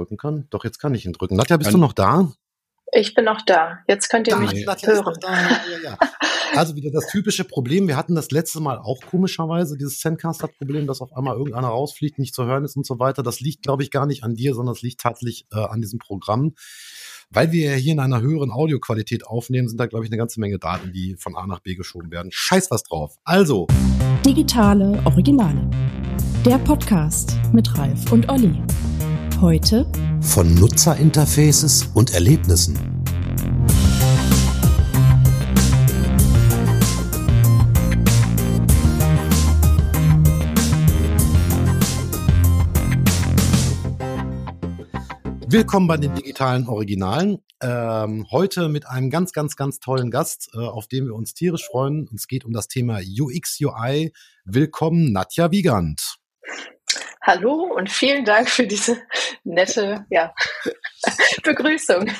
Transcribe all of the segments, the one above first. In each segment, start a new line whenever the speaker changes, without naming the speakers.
drücken kann. Doch, jetzt kann ich ihn drücken. Nadja, bist du noch da?
Ich bin noch da. Jetzt könnt ihr da, mich Nadja hören.
Ja, ja. Also wieder das typische Problem. Wir hatten das letzte Mal auch komischerweise dieses Zencaster-Problem, dass auf einmal irgendeiner rausfliegt, nicht zu hören ist und so weiter. Das liegt, glaube ich, gar nicht an dir, sondern es liegt tatsächlich äh, an diesem Programm. Weil wir ja hier in einer höheren Audioqualität aufnehmen, sind da, glaube ich, eine ganze Menge Daten, die von A nach B geschoben werden. Scheiß was drauf. Also.
Digitale Originale. Der Podcast mit Ralf und Olli. Heute
von Nutzerinterfaces und Erlebnissen. Willkommen bei den digitalen Originalen. Ähm, heute mit einem ganz, ganz, ganz tollen Gast, äh, auf den wir uns tierisch freuen. Es geht um das Thema UX, UI. Willkommen, Nadja Wiegand.
Hallo und vielen Dank für diese nette ja, Begrüßung.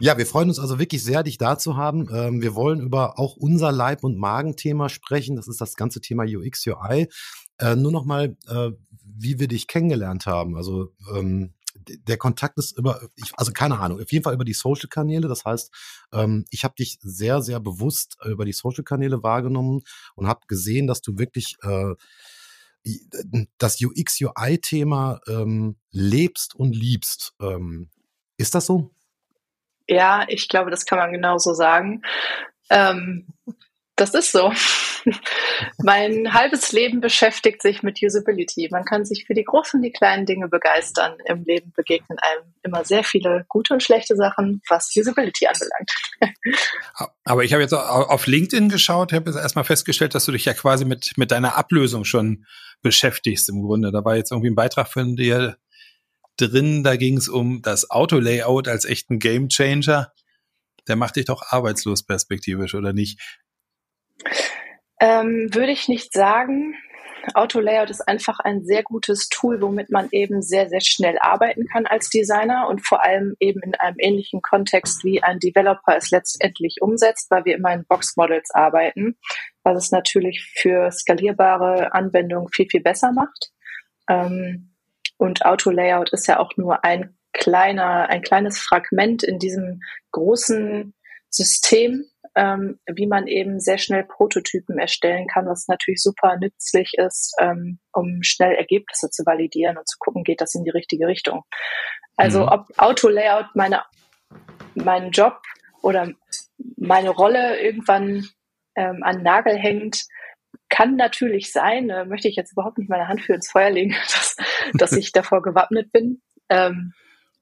Ja, wir freuen uns also wirklich sehr, dich da zu haben. Ähm, wir wollen über auch unser Leib- und Magenthema sprechen. Das ist das ganze Thema UX, UI. Äh, nur noch mal, äh, wie wir dich kennengelernt haben. Also ähm, der Kontakt ist über, ich, also keine Ahnung, auf jeden Fall über die Social-Kanäle. Das heißt, ähm, ich habe dich sehr, sehr bewusst über die Social-Kanäle wahrgenommen und habe gesehen, dass du wirklich äh, das UX-UI-Thema ähm, lebst und liebst. Ähm, ist das so?
Ja, ich glaube, das kann man genauso sagen. Ähm, das ist so. mein halbes Leben beschäftigt sich mit Usability. Man kann sich für die großen und die kleinen Dinge begeistern. Im Leben begegnen einem immer sehr viele gute und schlechte Sachen, was Usability anbelangt.
Aber ich habe jetzt auf LinkedIn geschaut, habe jetzt erstmal festgestellt, dass du dich ja quasi mit, mit deiner Ablösung schon beschäftigst im Grunde. Da war jetzt irgendwie ein Beitrag von dir drin, da ging es um das Auto-Layout als echten Gamechanger. Der macht dich doch arbeitslos perspektivisch, oder nicht?
Ähm, würde ich nicht sagen. Autolayout ist einfach ein sehr gutes Tool, womit man eben sehr, sehr schnell arbeiten kann als Designer und vor allem eben in einem ähnlichen Kontext wie ein Developer es letztendlich umsetzt, weil wir immer in Box-Models arbeiten, was es natürlich für skalierbare Anwendungen viel, viel besser macht. Ähm, und Autolayout ist ja auch nur ein kleiner, ein kleines Fragment in diesem großen System, ähm, wie man eben sehr schnell Prototypen erstellen kann, was natürlich super nützlich ist, ähm, um schnell Ergebnisse zu validieren und zu gucken, geht das in die richtige Richtung. Also mhm. ob Auto-Layout meine, meinen Job oder meine Rolle irgendwann ähm, an Nagel hängt, kann natürlich sein, äh, möchte ich jetzt überhaupt nicht meine Hand für ins Feuer legen, dass, dass ich davor gewappnet bin. Ähm,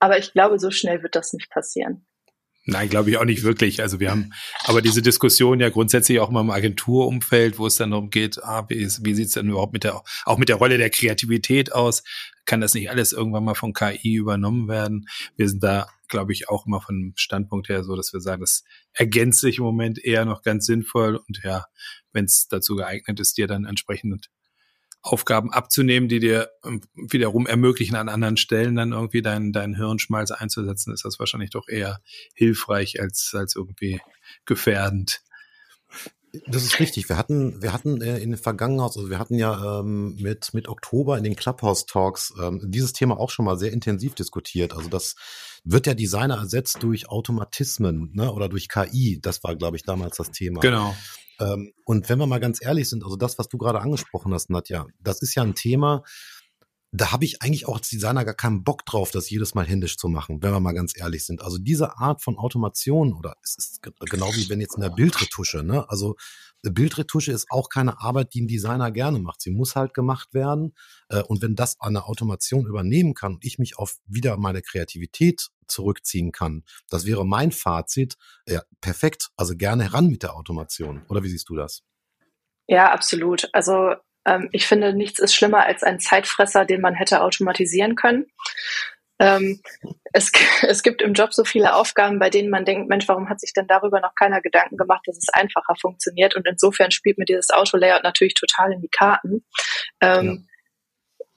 aber ich glaube, so schnell wird das nicht passieren.
Nein, glaube ich auch nicht wirklich. Also wir haben aber diese Diskussion ja grundsätzlich auch immer im Agenturumfeld, wo es dann darum geht, ah, wie, wie sieht es denn überhaupt mit der, auch mit der Rolle der Kreativität aus? Kann das nicht alles irgendwann mal von KI übernommen werden? Wir sind da, glaube ich, auch immer von Standpunkt her so, dass wir sagen, das ergänzt sich im Moment eher noch ganz sinnvoll und ja, wenn es dazu geeignet ist, dir dann entsprechend Aufgaben abzunehmen, die dir ähm, wiederum ermöglichen, an anderen Stellen dann irgendwie deinen dein Hirnschmalz einzusetzen, ist das wahrscheinlich doch eher hilfreich als, als irgendwie gefährdend.
Das ist richtig. Wir hatten, wir hatten äh, in den Vergangenheit, also wir hatten ja ähm, mit, mit Oktober in den Clubhouse Talks ähm, dieses Thema auch schon mal sehr intensiv diskutiert. Also das wird der Designer ersetzt durch Automatismen ne, oder durch KI. Das war, glaube ich, damals das Thema.
Genau.
Ähm, und wenn wir mal ganz ehrlich sind, also das, was du gerade angesprochen hast, Nadja, das ist ja ein Thema, da habe ich eigentlich auch als Designer gar keinen Bock drauf, das jedes Mal händisch zu machen, wenn wir mal ganz ehrlich sind. Also diese Art von Automation oder es ist genau wie wenn jetzt in der Bildretusche, ne? Also Bildretusche ist auch keine Arbeit, die ein Designer gerne macht. Sie muss halt gemacht werden. Äh, und wenn das eine Automation übernehmen kann und ich mich auf wieder meine Kreativität zurückziehen kann, das wäre mein Fazit. Ja, perfekt. Also gerne heran mit der Automation. Oder wie siehst du das?
Ja, absolut. Also ähm, ich finde, nichts ist schlimmer als ein Zeitfresser, den man hätte automatisieren können. Ähm, es, es gibt im Job so viele Aufgaben, bei denen man denkt, Mensch, warum hat sich denn darüber noch keiner Gedanken gemacht, dass es einfacher funktioniert? Und insofern spielt mir dieses Auto-Layout natürlich total in die Karten. Ähm,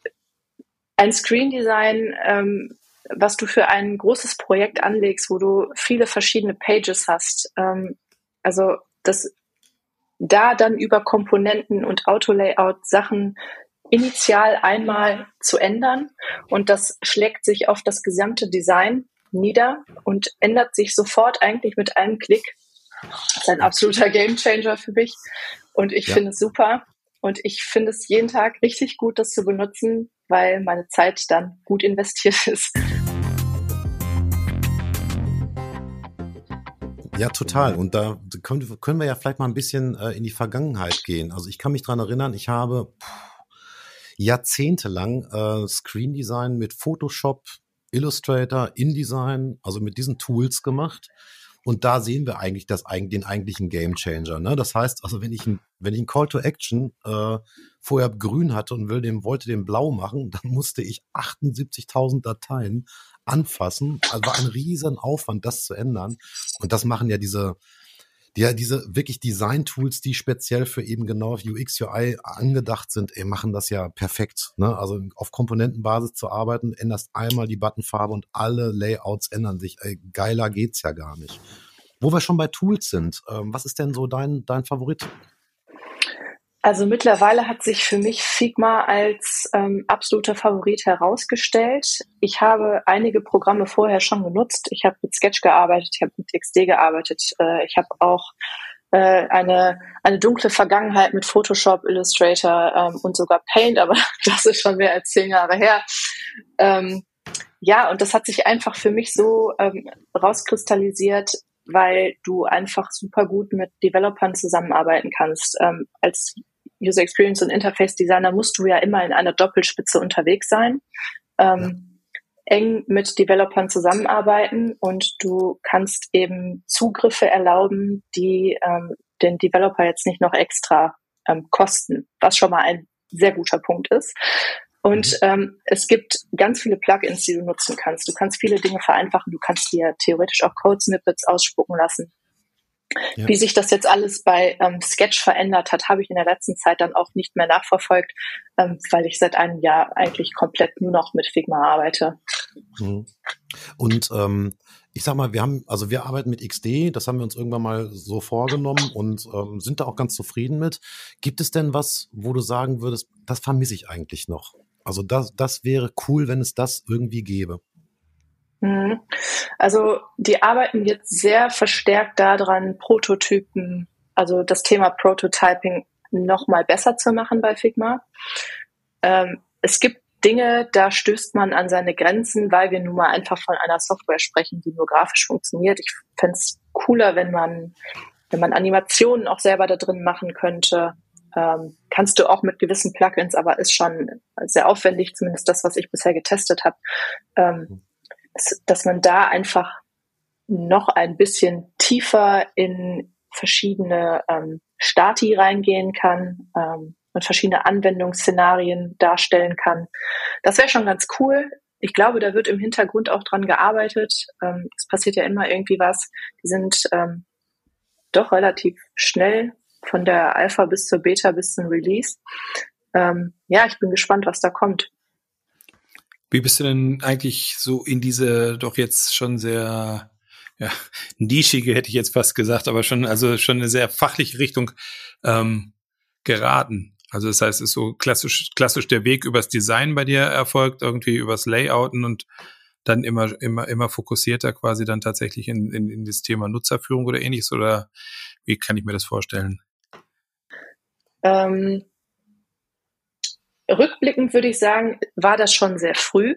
ja. Ein Screen Design, ähm, was du für ein großes Projekt anlegst, wo du viele verschiedene Pages hast, ähm, also das da dann über Komponenten und Auto-Layout Sachen initial einmal zu ändern und das schlägt sich auf das gesamte Design nieder und ändert sich sofort eigentlich mit einem Klick. Das ist ein absoluter Gamechanger für mich und ich ja. finde es super und ich finde es jeden Tag richtig gut, das zu benutzen, weil meine Zeit dann gut investiert ist.
Ja, total. Und da können, können wir ja vielleicht mal ein bisschen äh, in die Vergangenheit gehen. Also ich kann mich dran erinnern, ich habe jahrzehntelang äh, Screen Design mit Photoshop, Illustrator, InDesign, also mit diesen Tools gemacht. Und da sehen wir eigentlich das, den eigentlichen Game Changer. Ne? Das heißt, also wenn ich ein, wenn ich ein Call to Action äh, vorher grün hatte und will dem, wollte den blau machen, dann musste ich 78.000 Dateien anfassen. Also war ein riesen Aufwand, das zu ändern. Und das machen ja diese, ja, diese wirklich Design-Tools, die speziell für eben genau UX, UI angedacht sind, ey, machen das ja perfekt. Ne? Also auf Komponentenbasis zu arbeiten, änderst einmal die Buttonfarbe und alle Layouts ändern sich. Ey, geiler geht's ja gar nicht. Wo wir schon bei Tools sind, ähm, was ist denn so dein, dein Favorit?
Also mittlerweile hat sich für mich Figma als ähm, absoluter Favorit herausgestellt. Ich habe einige Programme vorher schon genutzt. Ich habe mit Sketch gearbeitet, ich habe mit XD gearbeitet, äh, ich habe auch äh, eine, eine dunkle Vergangenheit mit Photoshop, Illustrator ähm, und sogar Paint, aber das ist schon mehr als zehn Jahre her. Ähm, ja, und das hat sich einfach für mich so ähm, rauskristallisiert, weil du einfach super gut mit Developern zusammenarbeiten kannst. Ähm, als User Experience und Interface Designer musst du ja immer in einer Doppelspitze unterwegs sein, ähm, ja. eng mit Developern zusammenarbeiten und du kannst eben Zugriffe erlauben, die ähm, den Developer jetzt nicht noch extra ähm, kosten, was schon mal ein sehr guter Punkt ist. Und mhm. ähm, es gibt ganz viele Plugins, die du nutzen kannst. Du kannst viele Dinge vereinfachen. Du kannst dir theoretisch auch Code-Snippets ausspucken lassen. Ja. Wie sich das jetzt alles bei ähm, Sketch verändert hat, habe ich in der letzten Zeit dann auch nicht mehr nachverfolgt, ähm, weil ich seit einem Jahr eigentlich komplett nur noch mit Figma arbeite.
Mhm. Und ähm, ich sag mal, wir haben, also wir arbeiten mit XD, das haben wir uns irgendwann mal so vorgenommen und ähm, sind da auch ganz zufrieden mit. Gibt es denn was, wo du sagen würdest, das vermisse ich eigentlich noch? Also das, das wäre cool, wenn es das irgendwie gäbe.
Mhm. Also die arbeiten jetzt sehr verstärkt daran, Prototypen, also das Thema Prototyping noch mal besser zu machen bei Figma. Ähm, es gibt Dinge, da stößt man an seine Grenzen, weil wir nun mal einfach von einer Software sprechen, die nur grafisch funktioniert. Ich fände es cooler, wenn man, wenn man Animationen auch selber da drin machen könnte. Ähm, kannst du auch mit gewissen Plugins, aber ist schon sehr aufwendig, zumindest das, was ich bisher getestet habe. Ähm, mhm dass, man da einfach noch ein bisschen tiefer in verschiedene ähm, Stati reingehen kann ähm, und verschiedene Anwendungsszenarien darstellen kann. Das wäre schon ganz cool. Ich glaube, da wird im Hintergrund auch dran gearbeitet. Ähm, es passiert ja immer irgendwie was. Die sind ähm, doch relativ schnell von der Alpha bis zur Beta bis zum Release. Ähm, ja, ich bin gespannt, was da kommt.
Wie bist du denn eigentlich so in diese doch jetzt schon sehr ja, nischige, hätte ich jetzt fast gesagt, aber schon, also schon eine sehr fachliche Richtung ähm, geraten? Also das heißt, ist so klassisch, klassisch der Weg übers Design bei dir erfolgt, irgendwie übers Layouten und dann immer, immer, immer fokussierter quasi dann tatsächlich in, in, in das Thema Nutzerführung oder ähnliches? Oder wie kann ich mir das vorstellen?
Ähm, Rückblickend würde ich sagen, war das schon sehr früh.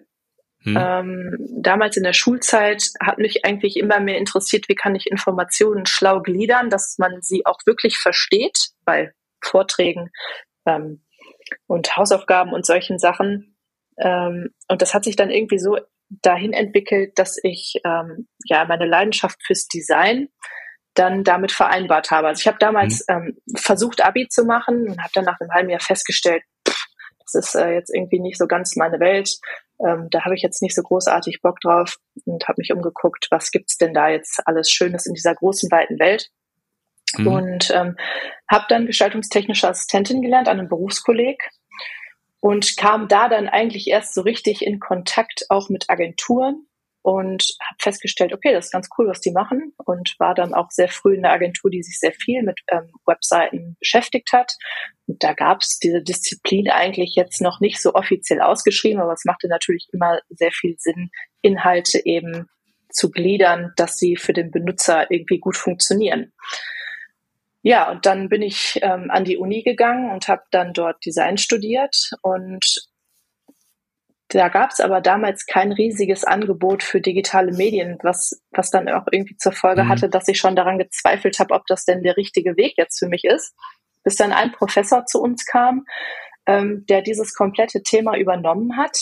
Hm. Ähm, damals in der Schulzeit hat mich eigentlich immer mehr interessiert, wie kann ich Informationen schlau gliedern, dass man sie auch wirklich versteht bei Vorträgen ähm, und Hausaufgaben und solchen Sachen. Ähm, und das hat sich dann irgendwie so dahin entwickelt, dass ich ähm, ja meine Leidenschaft fürs Design dann damit vereinbart habe. Also ich habe damals mhm. ähm, versucht, Abi zu machen und habe dann nach einem halben Jahr festgestellt, das ist äh, jetzt irgendwie nicht so ganz meine Welt. Ähm, da habe ich jetzt nicht so großartig Bock drauf und habe mich umgeguckt, was gibt's denn da jetzt alles Schönes in dieser großen, weiten Welt. Mhm. Und ähm, habe dann gestaltungstechnische Assistentin gelernt an einem Berufskolleg und kam da dann eigentlich erst so richtig in Kontakt auch mit Agenturen und habe festgestellt, okay, das ist ganz cool, was die machen und war dann auch sehr früh in der Agentur, die sich sehr viel mit ähm, Webseiten beschäftigt hat. Und da gab es diese Disziplin eigentlich jetzt noch nicht so offiziell ausgeschrieben, aber es machte natürlich immer sehr viel Sinn, Inhalte eben zu gliedern, dass sie für den Benutzer irgendwie gut funktionieren. Ja, und dann bin ich ähm, an die Uni gegangen und habe dann dort Design studiert und da gab es aber damals kein riesiges Angebot für digitale Medien, was, was dann auch irgendwie zur Folge mhm. hatte, dass ich schon daran gezweifelt habe, ob das denn der richtige Weg jetzt für mich ist. Bis dann ein Professor zu uns kam, ähm, der dieses komplette Thema übernommen hat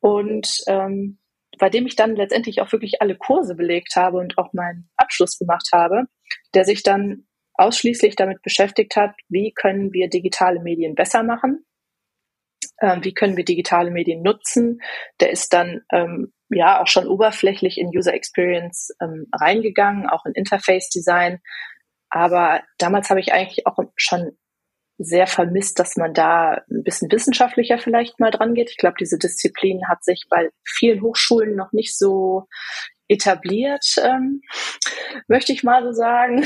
und ähm, bei dem ich dann letztendlich auch wirklich alle Kurse belegt habe und auch meinen Abschluss gemacht habe, der sich dann ausschließlich damit beschäftigt hat, wie können wir digitale Medien besser machen ähm, wie können wir digitale Medien nutzen. Der ist dann ähm, ja auch schon oberflächlich in User Experience ähm, reingegangen, auch in Interface Design. Aber damals habe ich eigentlich auch schon sehr vermisst, dass man da ein bisschen wissenschaftlicher vielleicht mal dran geht. Ich glaube, diese Disziplin hat sich bei vielen Hochschulen noch nicht so etabliert, ähm, möchte ich mal so sagen.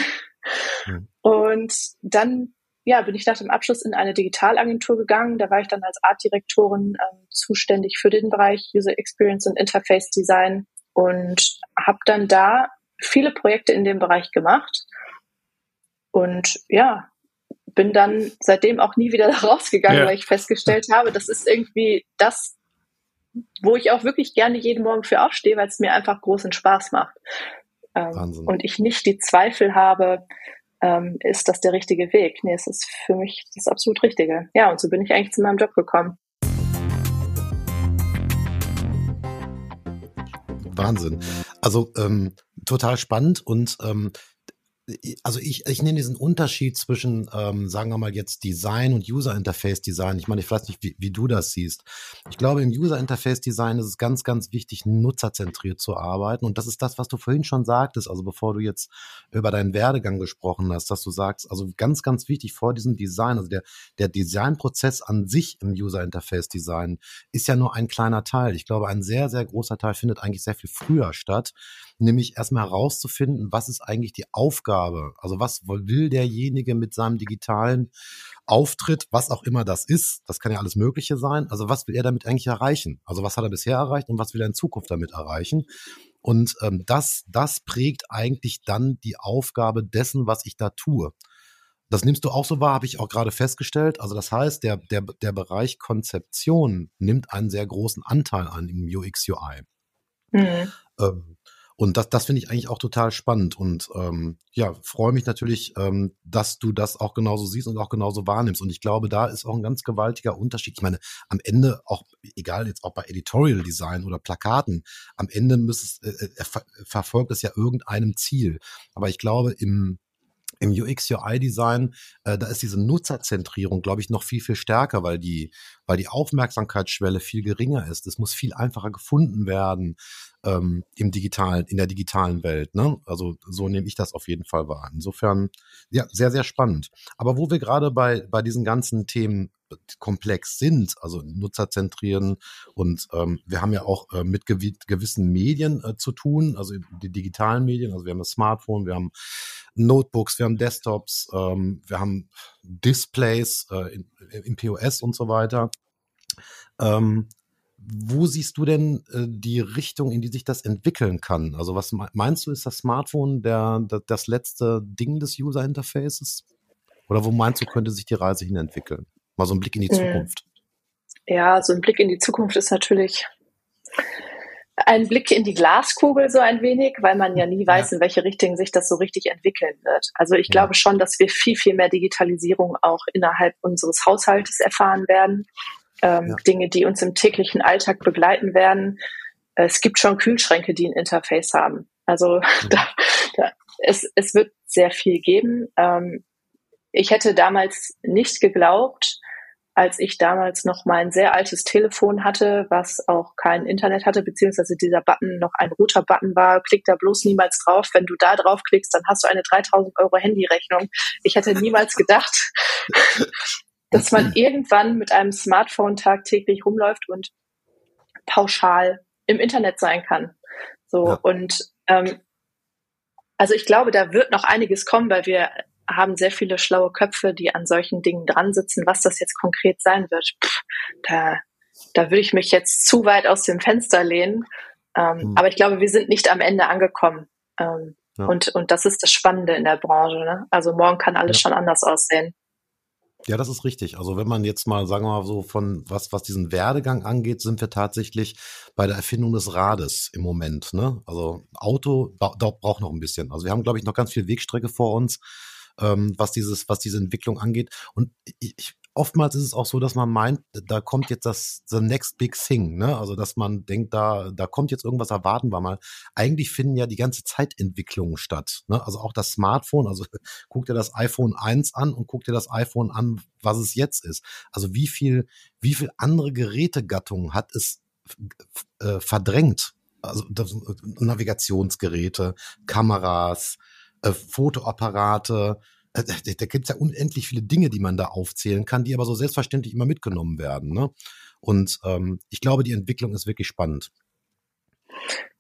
Mhm. Und dann ja, bin ich nach dem Abschluss in eine Digitalagentur gegangen. Da war ich dann als Artdirektorin ähm, zuständig für den Bereich User Experience und Interface Design und habe dann da viele Projekte in dem Bereich gemacht. Und ja, bin dann seitdem auch nie wieder rausgegangen, ja. weil ich festgestellt habe, das ist irgendwie das, wo ich auch wirklich gerne jeden Morgen für aufstehe, weil es mir einfach großen Spaß macht. Ähm, und ich nicht die Zweifel habe, ähm, ist das der richtige Weg? Nee, es ist für mich das absolut Richtige. Ja, und so bin ich eigentlich zu meinem Job gekommen.
Wahnsinn. Also ähm, total spannend und ähm, also ich, ich nenne diesen Unterschied zwischen, ähm, sagen wir mal jetzt Design und User Interface Design. Ich meine, ich weiß nicht, wie, wie du das siehst. Ich glaube, im User Interface Design ist es ganz, ganz wichtig, nutzerzentriert zu arbeiten. Und das ist das, was du vorhin schon sagtest, also bevor du jetzt über deinen Werdegang gesprochen hast, dass du sagst, also ganz, ganz wichtig vor diesem Design, also der, der Designprozess an sich im User Interface Design ist ja nur ein kleiner Teil. Ich glaube, ein sehr, sehr großer Teil findet eigentlich sehr viel früher statt nämlich erstmal herauszufinden, was ist eigentlich die Aufgabe? Also was will derjenige mit seinem digitalen Auftritt, was auch immer das ist? Das kann ja alles Mögliche sein. Also was will er damit eigentlich erreichen? Also was hat er bisher erreicht und was will er in Zukunft damit erreichen? Und ähm, das, das prägt eigentlich dann die Aufgabe dessen, was ich da tue. Das nimmst du auch so wahr, habe ich auch gerade festgestellt. Also das heißt, der, der, der Bereich Konzeption nimmt einen sehr großen Anteil an im UX UI. Mhm. Ähm, und das, das finde ich eigentlich auch total spannend und ähm, ja, freue mich natürlich, ähm, dass du das auch genauso siehst und auch genauso wahrnimmst. Und ich glaube, da ist auch ein ganz gewaltiger Unterschied. Ich meine, am Ende auch, egal jetzt auch bei Editorial Design oder Plakaten, am Ende muss es, äh, äh ver verfolgt es ja irgendeinem Ziel. Aber ich glaube, im im UX-UI-Design, äh, da ist diese Nutzerzentrierung, glaube ich, noch viel, viel stärker, weil die, weil die Aufmerksamkeitsschwelle viel geringer ist. Es muss viel einfacher gefunden werden ähm, im digitalen, in der digitalen Welt. Ne? Also so nehme ich das auf jeden Fall wahr. Insofern, ja, sehr, sehr spannend. Aber wo wir gerade bei, bei diesen ganzen Themen komplex sind, also Nutzer zentrieren und ähm, wir haben ja auch äh, mit gew gewissen Medien äh, zu tun, also die digitalen Medien, also wir haben das Smartphone, wir haben Notebooks, wir haben Desktops, ähm, wir haben Displays äh, in, im POS und so weiter. Ähm, wo siehst du denn äh, die Richtung, in die sich das entwickeln kann? Also was meinst du, ist das Smartphone der, der das letzte Ding des User Interfaces? Oder wo meinst du, könnte sich die Reise hin entwickeln? Mal so ein Blick in die hm. Zukunft.
Ja, so ein Blick in die Zukunft ist natürlich ein Blick in die Glaskugel so ein wenig, weil man ja nie weiß, ja. in welche Richtung sich das so richtig entwickeln wird. Also ich ja. glaube schon, dass wir viel, viel mehr Digitalisierung auch innerhalb unseres Haushaltes erfahren werden ähm, ja. Dinge, die uns im täglichen Alltag begleiten werden. Es gibt schon Kühlschränke, die ein Interface haben. Also mhm. da, da, es, es wird sehr viel geben. Ähm, ich hätte damals nicht geglaubt, als ich damals noch mein sehr altes Telefon hatte, was auch kein Internet hatte, beziehungsweise dieser Button noch ein Router-Button war, klick da bloß niemals drauf. Wenn du da drauf klickst, dann hast du eine 3000 Euro Handyrechnung. Ich hätte niemals gedacht, dass man irgendwann mit einem Smartphone tagtäglich rumläuft und pauschal im Internet sein kann. So ja. und ähm, also ich glaube, da wird noch einiges kommen, weil wir haben sehr viele schlaue Köpfe, die an solchen Dingen dran sitzen. Was das jetzt konkret sein wird, pff, da, da würde ich mich jetzt zu weit aus dem Fenster lehnen. Ähm, mhm. Aber ich glaube, wir sind nicht am Ende angekommen. Ähm, ja. und, und das ist das Spannende in der Branche. Ne? Also morgen kann alles ja. schon anders aussehen.
Ja, das ist richtig. Also wenn man jetzt mal, sagen wir mal so, von was, was diesen Werdegang angeht, sind wir tatsächlich bei der Erfindung des Rades im Moment. Ne? Also Auto da, braucht noch ein bisschen. Also wir haben, glaube ich, noch ganz viel Wegstrecke vor uns ähm, was dieses, was diese Entwicklung angeht. Und ich, oftmals ist es auch so, dass man meint, da kommt jetzt das the next big thing, ne? Also dass man denkt, da da kommt jetzt irgendwas, erwarten wir mal. Eigentlich finden ja die ganze Zeit Entwicklungen statt, ne? Also auch das Smartphone, also guck dir das iPhone 1 an und guck dir das iPhone an, was es jetzt ist. Also wie viel wie viel andere Gerätegattungen hat es äh, verdrängt? Also das, Navigationsgeräte, Kameras, äh, Fotoapparate. Äh, da, gibt es ja unendlich viele Dinge, die man da aufzählen kann, die aber so selbstverständlich immer mitgenommen werden. Ne? Und ähm, ich glaube, die Entwicklung ist wirklich spannend.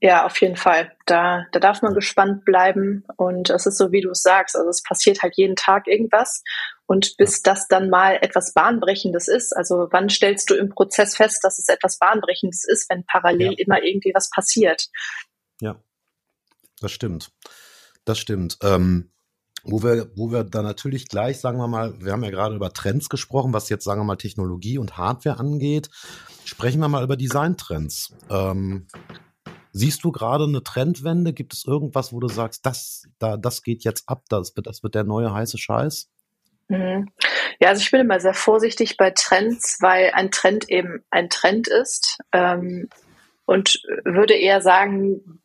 Ja, auf jeden Fall. Da, da darf man gespannt bleiben. Und es ist so, wie du es sagst. Also es passiert halt jeden Tag irgendwas. Und bis das dann mal etwas Bahnbrechendes ist, also wann stellst du im Prozess fest, dass es etwas Bahnbrechendes ist, wenn parallel ja. immer irgendwie was passiert?
Ja, das stimmt. Das stimmt. Ähm, wo wir, wo wir da natürlich gleich, sagen wir mal, wir haben ja gerade über Trends gesprochen, was jetzt, sagen wir mal, Technologie und Hardware angeht. Sprechen wir mal über Designtrends. Ähm, siehst du gerade eine Trendwende? Gibt es irgendwas, wo du sagst, das, da, das geht jetzt ab, das wird, das wird der neue heiße Scheiß?
Mhm. Ja, also ich bin immer sehr vorsichtig bei Trends, weil ein Trend eben ein Trend ist ähm, und würde eher sagen,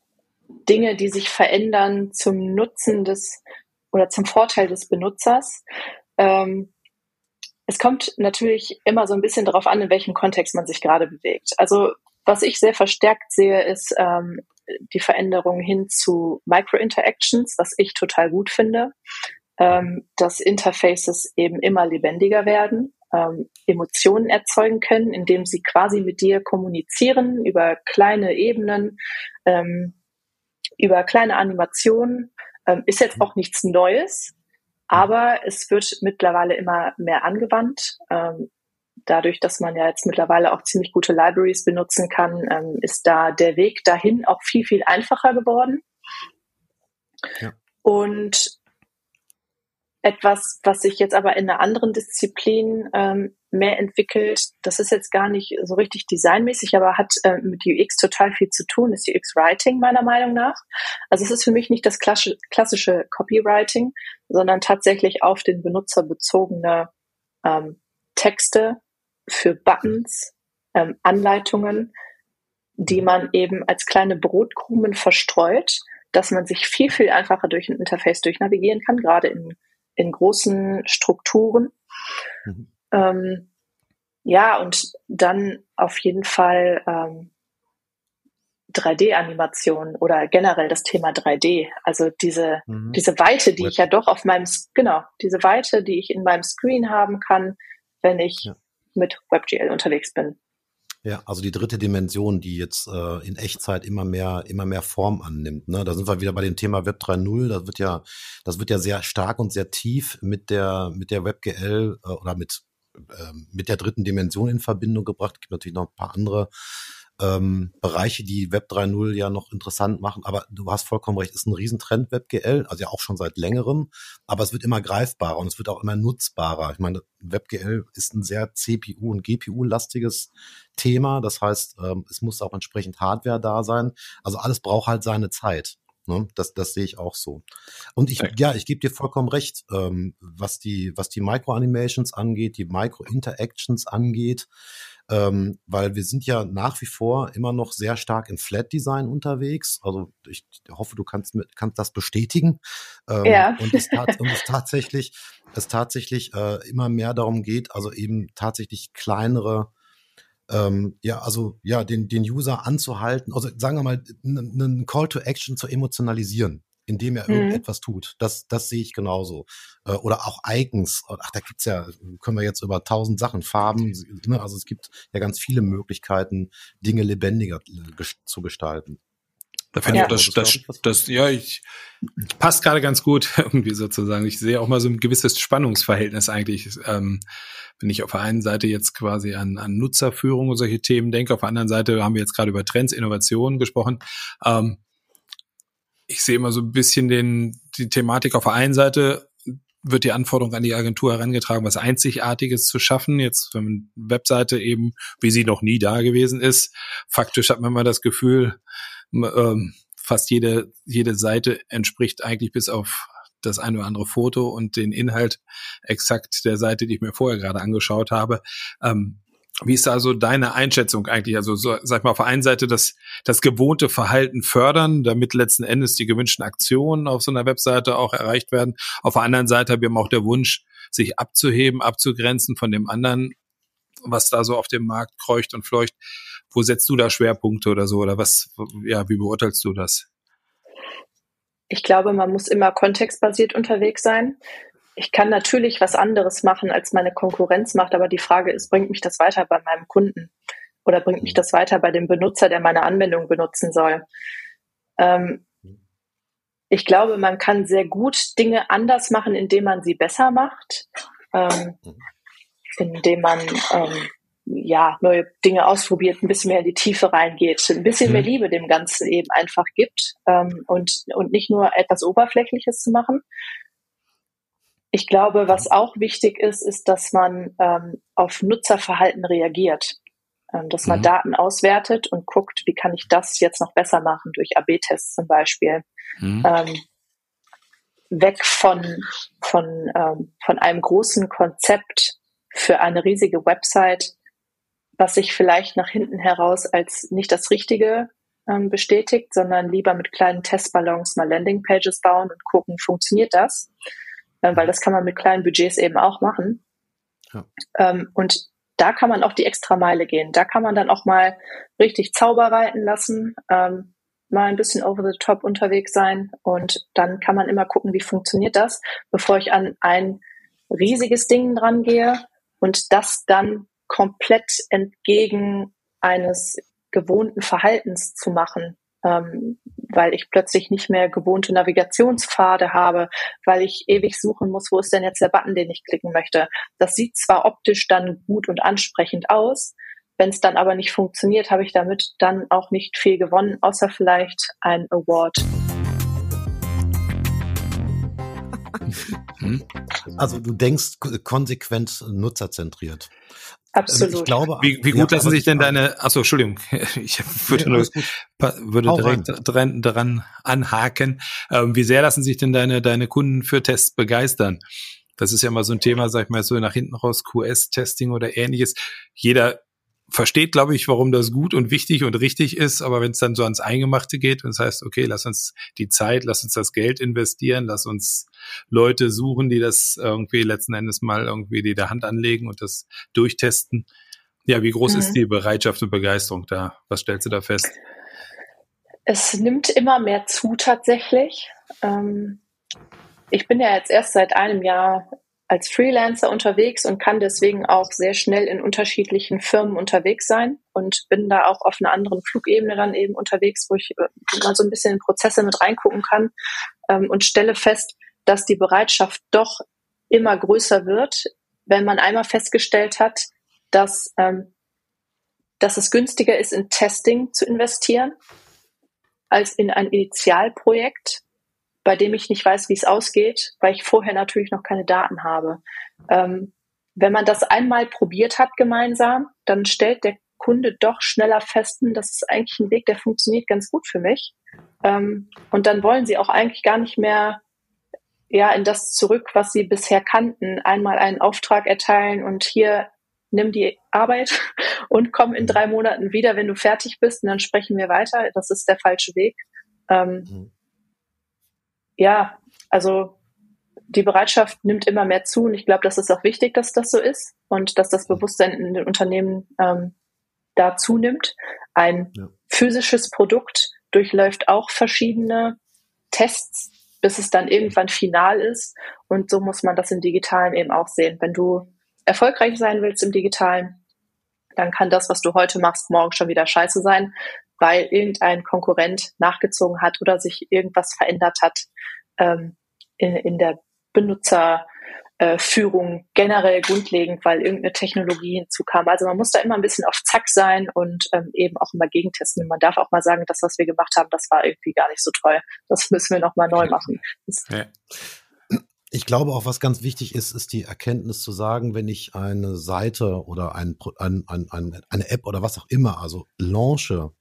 Dinge, die sich verändern zum Nutzen des oder zum Vorteil des Benutzers. Ähm, es kommt natürlich immer so ein bisschen darauf an, in welchem Kontext man sich gerade bewegt. Also was ich sehr verstärkt sehe, ist ähm, die Veränderung hin zu Micro-Interactions, was ich total gut finde, ähm, dass Interfaces eben immer lebendiger werden, ähm, Emotionen erzeugen können, indem sie quasi mit dir kommunizieren über kleine Ebenen, ähm, über kleine Animationen. Ähm, ist jetzt auch nichts Neues, aber es wird mittlerweile immer mehr angewandt. Ähm, dadurch, dass man ja jetzt mittlerweile auch ziemlich gute Libraries benutzen kann, ähm, ist da der Weg dahin auch viel, viel einfacher geworden. Ja. Und etwas, was sich jetzt aber in einer anderen Disziplin ähm, mehr entwickelt, das ist jetzt gar nicht so richtig designmäßig, aber hat äh, mit UX total viel zu tun, ist UX Writing meiner Meinung nach. Also es ist für mich nicht das klassische, klassische Copywriting, sondern tatsächlich auf den Benutzer bezogene ähm, Texte für Buttons, ähm, Anleitungen, die man eben als kleine Brotkrumen verstreut, dass man sich viel, viel einfacher durch ein Interface durchnavigieren kann, gerade in in großen Strukturen. Mhm. Ähm, ja, und dann auf jeden Fall ähm, 3D-Animation oder generell das Thema 3D. Also diese, mhm. diese Weite, die Web. ich ja doch auf meinem, genau, diese Weite, die ich in meinem Screen haben kann, wenn ich ja. mit WebGL unterwegs bin.
Ja, also die dritte Dimension, die jetzt äh, in Echtzeit immer mehr, immer mehr Form annimmt. Ne? Da sind wir wieder bei dem Thema Web 3.0. Das wird ja, das wird ja sehr stark und sehr tief mit der, mit der WebGL äh, oder mit, äh, mit der dritten Dimension in Verbindung gebracht. Es gibt natürlich noch ein paar andere ähm, Bereiche, die Web 3.0 ja noch interessant machen. Aber du hast vollkommen recht, ist ein Riesentrend WebGL, also ja auch schon seit längerem. Aber es wird immer greifbarer und es wird auch immer nutzbarer. Ich meine, WebGL ist ein sehr CPU- und GPU-lastiges Thema. Das heißt, ähm, es muss auch entsprechend Hardware da sein. Also alles braucht halt seine Zeit. Ne? Das, das sehe ich auch so. Und ich, ja, ich gebe dir vollkommen recht, ähm, was die, was die Micro-Animations angeht, die Micro-Interactions angeht ähm, weil wir sind ja nach wie vor immer noch sehr stark im Flat Design unterwegs. Also ich hoffe, du kannst, kannst das bestätigen. Ähm, ja. Und es, und es tatsächlich, es tatsächlich äh, immer mehr darum geht, also eben tatsächlich kleinere ähm, ja, also ja, den, den User anzuhalten, also sagen wir mal, einen Call to Action zu emotionalisieren. Indem er mhm. irgendetwas tut. Das, das sehe ich genauso. Äh, oder auch Icons. Ach, da gibt's ja, können wir jetzt über tausend Sachen, Farben. Ne? Also es gibt ja ganz viele Möglichkeiten, Dinge lebendiger äh, zu gestalten.
Da finde ja. ich, das, das, das, ja, ich, passt gerade ganz gut irgendwie sozusagen. Ich sehe auch mal so ein gewisses Spannungsverhältnis eigentlich. Ähm, wenn ich auf der einen Seite jetzt quasi an, an Nutzerführung und solche Themen denke, auf der anderen Seite haben wir jetzt gerade über Trends, Innovationen gesprochen. Ähm, ich sehe immer so ein bisschen den, die Thematik auf der einen Seite wird die Anforderung an die Agentur herangetragen, was Einzigartiges zu schaffen. Jetzt, wenn man Webseite eben, wie sie noch nie da gewesen ist, faktisch hat man immer das Gefühl, ähm, fast jede, jede Seite entspricht eigentlich bis auf das eine oder andere Foto und den Inhalt exakt der Seite, die ich mir vorher gerade angeschaut habe. Ähm, wie ist da also deine Einschätzung eigentlich? Also so, sag mal auf der einen Seite das, das gewohnte Verhalten fördern, damit letzten Endes die gewünschten Aktionen auf so einer Webseite auch erreicht werden. Auf der anderen Seite haben wir auch der Wunsch, sich abzuheben, abzugrenzen von dem anderen, was da so auf dem Markt kreucht und fleucht. Wo setzt du da Schwerpunkte oder so? Oder was, ja, wie beurteilst du das?
Ich glaube, man muss immer kontextbasiert unterwegs sein. Ich kann natürlich was anderes machen, als meine Konkurrenz macht, aber die Frage ist, bringt mich das weiter bei meinem Kunden? Oder bringt mich das weiter bei dem Benutzer, der meine Anwendung benutzen soll? Ähm, ich glaube, man kann sehr gut Dinge anders machen, indem man sie besser macht, ähm, indem man ähm, ja, neue Dinge ausprobiert, ein bisschen mehr in die Tiefe reingeht, ein bisschen mhm. mehr Liebe dem Ganzen eben einfach gibt ähm, und, und nicht nur etwas Oberflächliches zu machen. Ich glaube, was auch wichtig ist, ist, dass man ähm, auf Nutzerverhalten reagiert, ähm, dass man mhm. Daten auswertet und guckt, wie kann ich das jetzt noch besser machen durch AB-Tests zum Beispiel. Mhm. Ähm, weg von, von, ähm, von einem großen Konzept für eine riesige Website was sich vielleicht nach hinten heraus als nicht das Richtige ähm, bestätigt, sondern lieber mit kleinen Testballons mal Landingpages bauen und gucken, funktioniert das? Ähm, weil das kann man mit kleinen Budgets eben auch machen. Ja. Ähm, und da kann man auch die extra Meile gehen. Da kann man dann auch mal richtig Zauber reiten lassen, ähm, mal ein bisschen over the top unterwegs sein und dann kann man immer gucken, wie funktioniert das, bevor ich an ein riesiges Ding dran gehe und das dann komplett entgegen eines gewohnten Verhaltens zu machen, ähm, weil ich plötzlich nicht mehr gewohnte Navigationspfade habe, weil ich ewig suchen muss, wo ist denn jetzt der Button, den ich klicken möchte. Das sieht zwar optisch dann gut und ansprechend aus, wenn es dann aber nicht funktioniert, habe ich damit dann auch nicht viel gewonnen, außer vielleicht ein Award.
Hm? Also du denkst konsequent nutzerzentriert.
Absolut.
Ich glaube, wie, wie gut ja, lassen sich denn deine, achso, Entschuldigung, ich würde, nee, nur, würde direkt dran, dran anhaken. Ähm, wie sehr lassen sich denn deine, deine Kunden für Tests begeistern? Das ist ja mal so ein Thema, sag ich mal, so nach hinten raus, QS-Testing oder ähnliches. Jeder versteht, glaube ich, warum das gut und wichtig und richtig ist, aber wenn es dann so ans Eingemachte geht und es das heißt, okay, lass uns die Zeit, lass uns das Geld investieren, lass uns Leute suchen, die das irgendwie letzten Endes mal irgendwie die der Hand anlegen und das durchtesten. Ja, wie groß mhm. ist die Bereitschaft und Begeisterung da? Was stellst du da fest?
Es nimmt immer mehr zu tatsächlich. Ähm, ich bin ja jetzt erst seit einem Jahr als Freelancer unterwegs und kann deswegen auch sehr schnell in unterschiedlichen Firmen unterwegs sein und bin da auch auf einer anderen Flugebene dann eben unterwegs, wo ich äh, mal so ein bisschen in Prozesse mit reingucken kann ähm, und stelle fest, dass die Bereitschaft doch immer größer wird, wenn man einmal festgestellt hat, dass, ähm, dass es günstiger ist, in Testing zu investieren als in ein Initialprojekt, bei dem ich nicht weiß, wie es ausgeht, weil ich vorher natürlich noch keine Daten habe. Ähm, wenn man das einmal probiert hat gemeinsam, dann stellt der Kunde doch schneller fest, hm, das ist eigentlich ein Weg, der funktioniert ganz gut für mich. Ähm, und dann wollen sie auch eigentlich gar nicht mehr ja in das zurück, was sie bisher kannten, einmal einen Auftrag erteilen und hier nimm die Arbeit und komm in drei Monaten wieder, wenn du fertig bist, und dann sprechen wir weiter. Das ist der falsche Weg. Ähm, mhm ja, also die Bereitschaft nimmt immer mehr zu und ich glaube, das ist auch wichtig, dass das so ist und dass das Bewusstsein in den Unternehmen ähm, da zunimmt. Ein ja. physisches Produkt durchläuft auch verschiedene Tests, bis es dann irgendwann final ist. Und so muss man das im Digitalen eben auch sehen. Wenn du erfolgreich sein willst im Digitalen, dann kann das, was du heute machst, morgen schon wieder scheiße sein, weil irgendein Konkurrent nachgezogen hat oder sich irgendwas verändert hat ähm, in, in der Benutzer, äh, generell grundlegend, weil irgendeine Technologie hinzukam. Also man muss da immer ein bisschen auf Zack sein und ähm, eben auch immer gegentesten. Man darf auch mal sagen, das, was wir gemacht haben, das war irgendwie gar nicht so toll. Das müssen wir nochmal neu machen. Ja.
Ich glaube auch, was ganz wichtig ist, ist die Erkenntnis zu sagen, wenn ich eine Seite oder ein, ein, ein, ein, eine App oder was auch immer, also launche,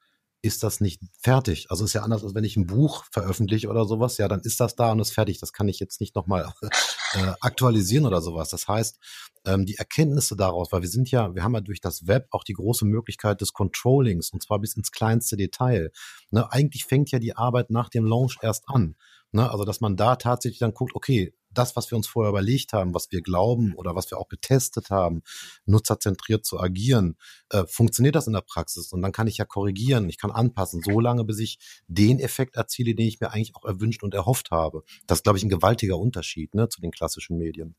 ist das nicht fertig. Also ist ja anders, als wenn ich ein Buch veröffentliche oder sowas, ja, dann ist das da und ist fertig. Das kann ich jetzt nicht nochmal äh, aktualisieren oder sowas. Das heißt, ähm, die Erkenntnisse daraus, weil wir sind ja, wir haben ja durch das Web auch die große Möglichkeit des Controllings und zwar bis ins kleinste Detail. Ne, eigentlich fängt ja die Arbeit nach dem Launch erst an. Ne, also, dass man da tatsächlich dann guckt, okay, das, was wir uns vorher überlegt haben, was wir glauben oder was wir auch getestet haben, nutzerzentriert zu agieren, äh, funktioniert das in der Praxis? Und dann kann ich ja korrigieren, ich kann anpassen, so lange, bis ich den Effekt erziele, den ich mir eigentlich auch erwünscht und erhofft habe. Das ist, glaube ich, ein gewaltiger Unterschied ne, zu den klassischen Medien.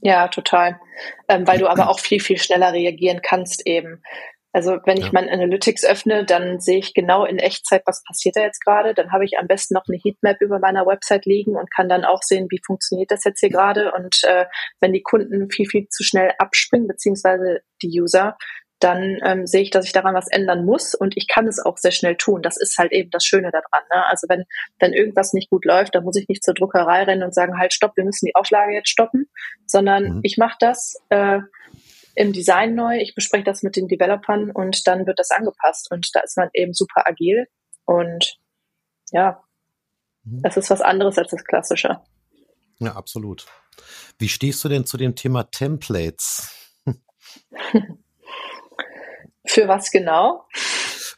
Ja, total. Ähm, weil du aber auch viel, viel schneller reagieren kannst eben. Also wenn ich ja. mein Analytics öffne, dann sehe ich genau in Echtzeit, was passiert da jetzt gerade. Dann habe ich am besten noch eine Heatmap über meiner Website liegen und kann dann auch sehen, wie funktioniert das jetzt hier gerade. Und äh, wenn die Kunden viel, viel zu schnell abspringen, beziehungsweise die User, dann ähm, sehe ich, dass ich daran was ändern muss und ich kann es auch sehr schnell tun. Das ist halt eben das Schöne daran. Ne? Also wenn wenn irgendwas nicht gut läuft, dann muss ich nicht zur Druckerei rennen und sagen, halt stopp, wir müssen die Auflage jetzt stoppen, sondern mhm. ich mache das, äh, im Design neu, ich bespreche das mit den Developern und dann wird das angepasst. Und da ist man eben super agil und ja, mhm. das ist was anderes als das Klassische.
Ja, absolut. Wie stehst du denn zu dem Thema Templates?
Für was genau?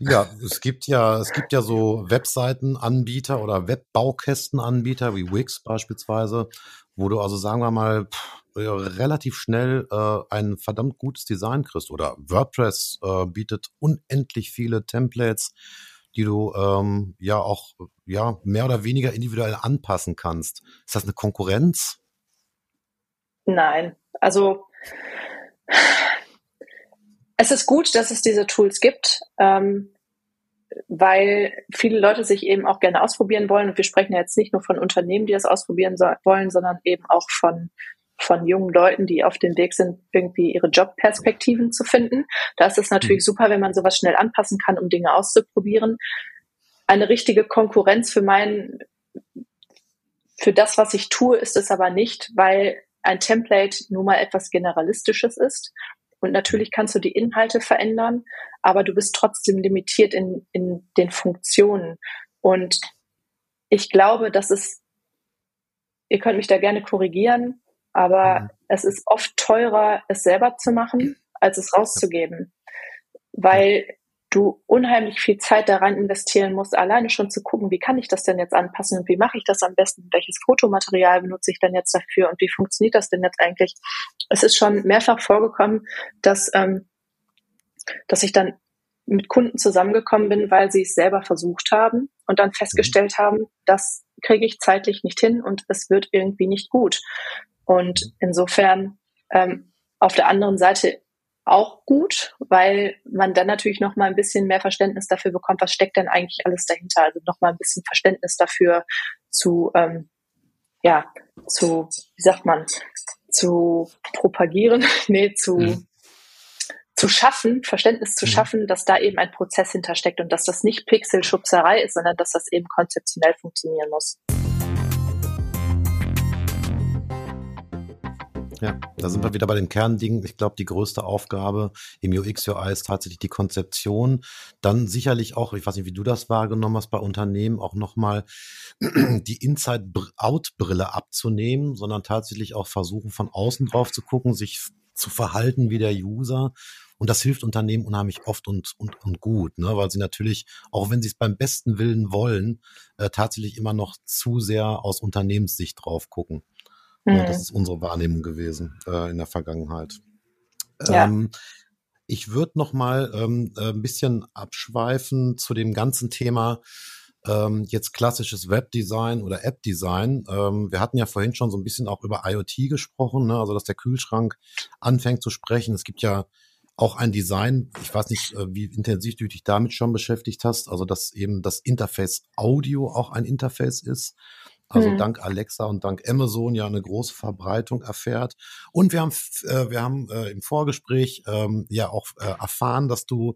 Ja, es gibt ja, es gibt ja so Webseitenanbieter oder Webbaukästenanbieter wie Wix beispielsweise, wo du also sagen wir mal relativ schnell äh, ein verdammt gutes Design kriegst. Oder WordPress äh, bietet unendlich viele Templates, die du ähm, ja auch ja mehr oder weniger individuell anpassen kannst. Ist das eine Konkurrenz?
Nein, also es ist gut, dass es diese Tools gibt. Ähm, weil viele Leute sich eben auch gerne ausprobieren wollen. Und wir sprechen ja jetzt nicht nur von Unternehmen, die das ausprobieren so wollen, sondern eben auch von von jungen Leuten, die auf dem Weg sind, irgendwie ihre Jobperspektiven zu finden. Da ist es natürlich mhm. super, wenn man sowas schnell anpassen kann, um Dinge auszuprobieren. Eine richtige Konkurrenz für mein, für das, was ich tue, ist es aber nicht, weil ein Template nun mal etwas Generalistisches ist. Und natürlich kannst du die Inhalte verändern, aber du bist trotzdem limitiert in, in den Funktionen. Und ich glaube, dass es, ihr könnt mich da gerne korrigieren, aber mhm. es ist oft teurer, es selber zu machen, als es rauszugeben. Weil du unheimlich viel Zeit daran investieren musst, alleine schon zu gucken, wie kann ich das denn jetzt anpassen und wie mache ich das am besten, welches Fotomaterial benutze ich denn jetzt dafür und wie funktioniert das denn jetzt eigentlich. Es ist schon mehrfach vorgekommen, dass, ähm, dass ich dann mit Kunden zusammengekommen bin, weil sie es selber versucht haben und dann festgestellt mhm. haben, das kriege ich zeitlich nicht hin und es wird irgendwie nicht gut. Und insofern ähm, auf der anderen Seite auch gut, weil man dann natürlich noch mal ein bisschen mehr Verständnis dafür bekommt, was steckt denn eigentlich alles dahinter. Also noch mal ein bisschen Verständnis dafür zu, ähm, ja, zu, wie sagt man, zu propagieren, nee, zu, mhm. zu schaffen, Verständnis zu mhm. schaffen, dass da eben ein Prozess hintersteckt und dass das nicht Pixelschubserei ist, sondern dass das eben konzeptionell funktionieren muss.
Ja, da sind wir wieder bei den Kerndingen. Ich glaube, die größte Aufgabe im UX UI ist tatsächlich die Konzeption. Dann sicherlich auch, ich weiß nicht, wie du das wahrgenommen hast bei Unternehmen, auch nochmal die Inside-Out-Brille abzunehmen, sondern tatsächlich auch versuchen, von außen drauf zu gucken, sich zu verhalten wie der User. Und das hilft Unternehmen unheimlich oft und, und, und gut, ne? weil sie natürlich, auch wenn sie es beim besten Willen wollen, äh, tatsächlich immer noch zu sehr aus Unternehmenssicht drauf gucken. Mhm. Ja, das ist unsere Wahrnehmung gewesen äh, in der Vergangenheit. Ja. Ähm, ich würde noch mal ähm, äh, ein bisschen abschweifen zu dem ganzen Thema ähm, jetzt klassisches Webdesign oder App-Design. Ähm, wir hatten ja vorhin schon so ein bisschen auch über IoT gesprochen, ne? also dass der Kühlschrank anfängt zu sprechen. Es gibt ja auch ein Design, ich weiß nicht, äh, wie intensiv du dich damit schon beschäftigt hast, also dass eben das Interface Audio auch ein Interface ist. Also mhm. dank Alexa und dank Amazon ja eine große Verbreitung erfährt. Und wir haben, äh, wir haben äh, im Vorgespräch ähm, ja auch äh, erfahren, dass du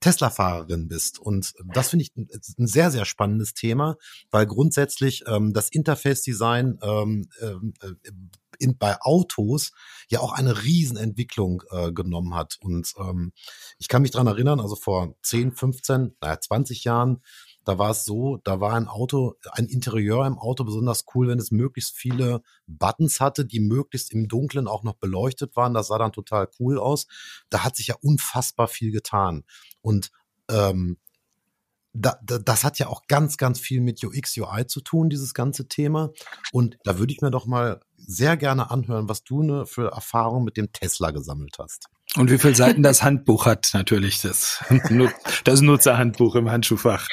Tesla-Fahrerin bist. Und das finde ich ein, ein, sehr, sehr spannendes Thema, weil grundsätzlich ähm, das Interface-Design ähm, ähm, äh, in, bei Autos ja auch eine Riesenentwicklung äh, genommen hat. Und ähm, ich kann mich dran erinnern, also vor 10, 15, naja, 20 Jahren, da war es so, da war ein Auto, ein Interieur im Auto besonders cool, wenn es möglichst viele Buttons hatte, die möglichst im Dunkeln auch noch beleuchtet waren. Das sah dann total cool aus. Da hat sich ja unfassbar viel getan. Und ähm, da, da, das hat ja auch ganz, ganz viel mit UX, UI zu tun, dieses ganze Thema. Und da würde ich mir doch mal sehr gerne anhören, was du ne, für Erfahrungen mit dem Tesla gesammelt hast.
Und wie viele Seiten das Handbuch hat, natürlich, das, das Nutzerhandbuch im Handschuhfach.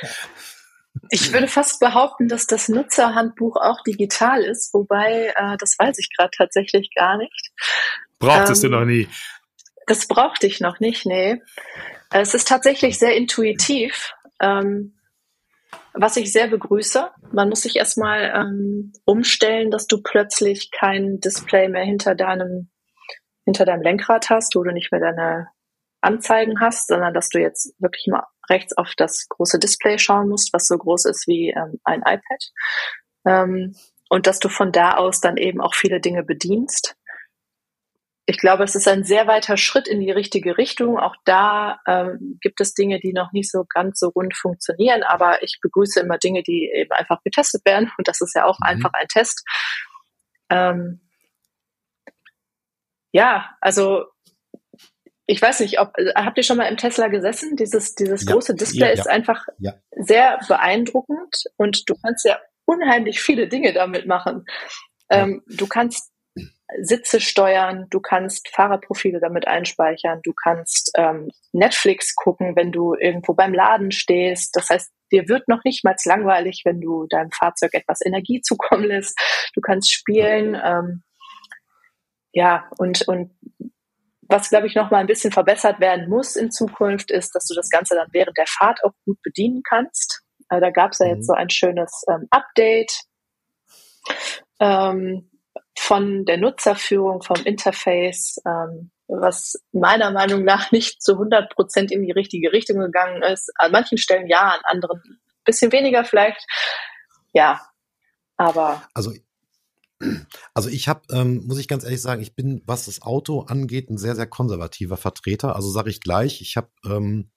Ich würde fast behaupten, dass das Nutzerhandbuch auch digital ist, wobei äh, das weiß ich gerade tatsächlich gar nicht.
Brauchtest ähm, du noch nie?
Das brauchte ich noch nicht, nee. Es ist tatsächlich sehr intuitiv, ähm, was ich sehr begrüße. Man muss sich erstmal ähm, umstellen, dass du plötzlich kein Display mehr hinter deinem, hinter deinem Lenkrad hast, wo du nicht mehr deine Anzeigen hast, sondern dass du jetzt wirklich mal rechts auf das große Display schauen musst, was so groß ist wie ähm, ein iPad. Ähm, und dass du von da aus dann eben auch viele Dinge bedienst ich glaube, es ist ein sehr weiter Schritt in die richtige Richtung. Auch da ähm, gibt es Dinge, die noch nicht so ganz so rund funktionieren, aber ich begrüße immer Dinge, die eben einfach getestet werden und das ist ja auch mhm. einfach ein Test. Ähm, ja, also ich weiß nicht, ob habt ihr schon mal im Tesla gesessen? Dieses dieses ja, große Display ja, ja, ist einfach sehr beeindruckend und du kannst ja unheimlich viele Dinge damit machen. Ähm, du kannst Sitze steuern, du kannst Fahrerprofile damit einspeichern, du kannst ähm, Netflix gucken, wenn du irgendwo beim Laden stehst. Das heißt, dir wird noch nicht mal langweilig, wenn du deinem Fahrzeug etwas Energie zukommen lässt. Du kannst spielen. Ähm, ja, und, und was, glaube ich, noch mal ein bisschen verbessert werden muss in Zukunft, ist, dass du das Ganze dann während der Fahrt auch gut bedienen kannst. Äh, da gab es ja jetzt mhm. so ein schönes ähm, Update. Ähm, von der Nutzerführung, vom Interface, ähm, was meiner Meinung nach nicht zu 100 Prozent in die richtige Richtung gegangen ist. An manchen Stellen ja, an anderen ein bisschen weniger vielleicht. Ja, aber.
Also also ich habe, ähm, muss ich ganz ehrlich sagen, ich bin, was das Auto angeht, ein sehr, sehr konservativer Vertreter. Also sage ich gleich, ich habe ähm,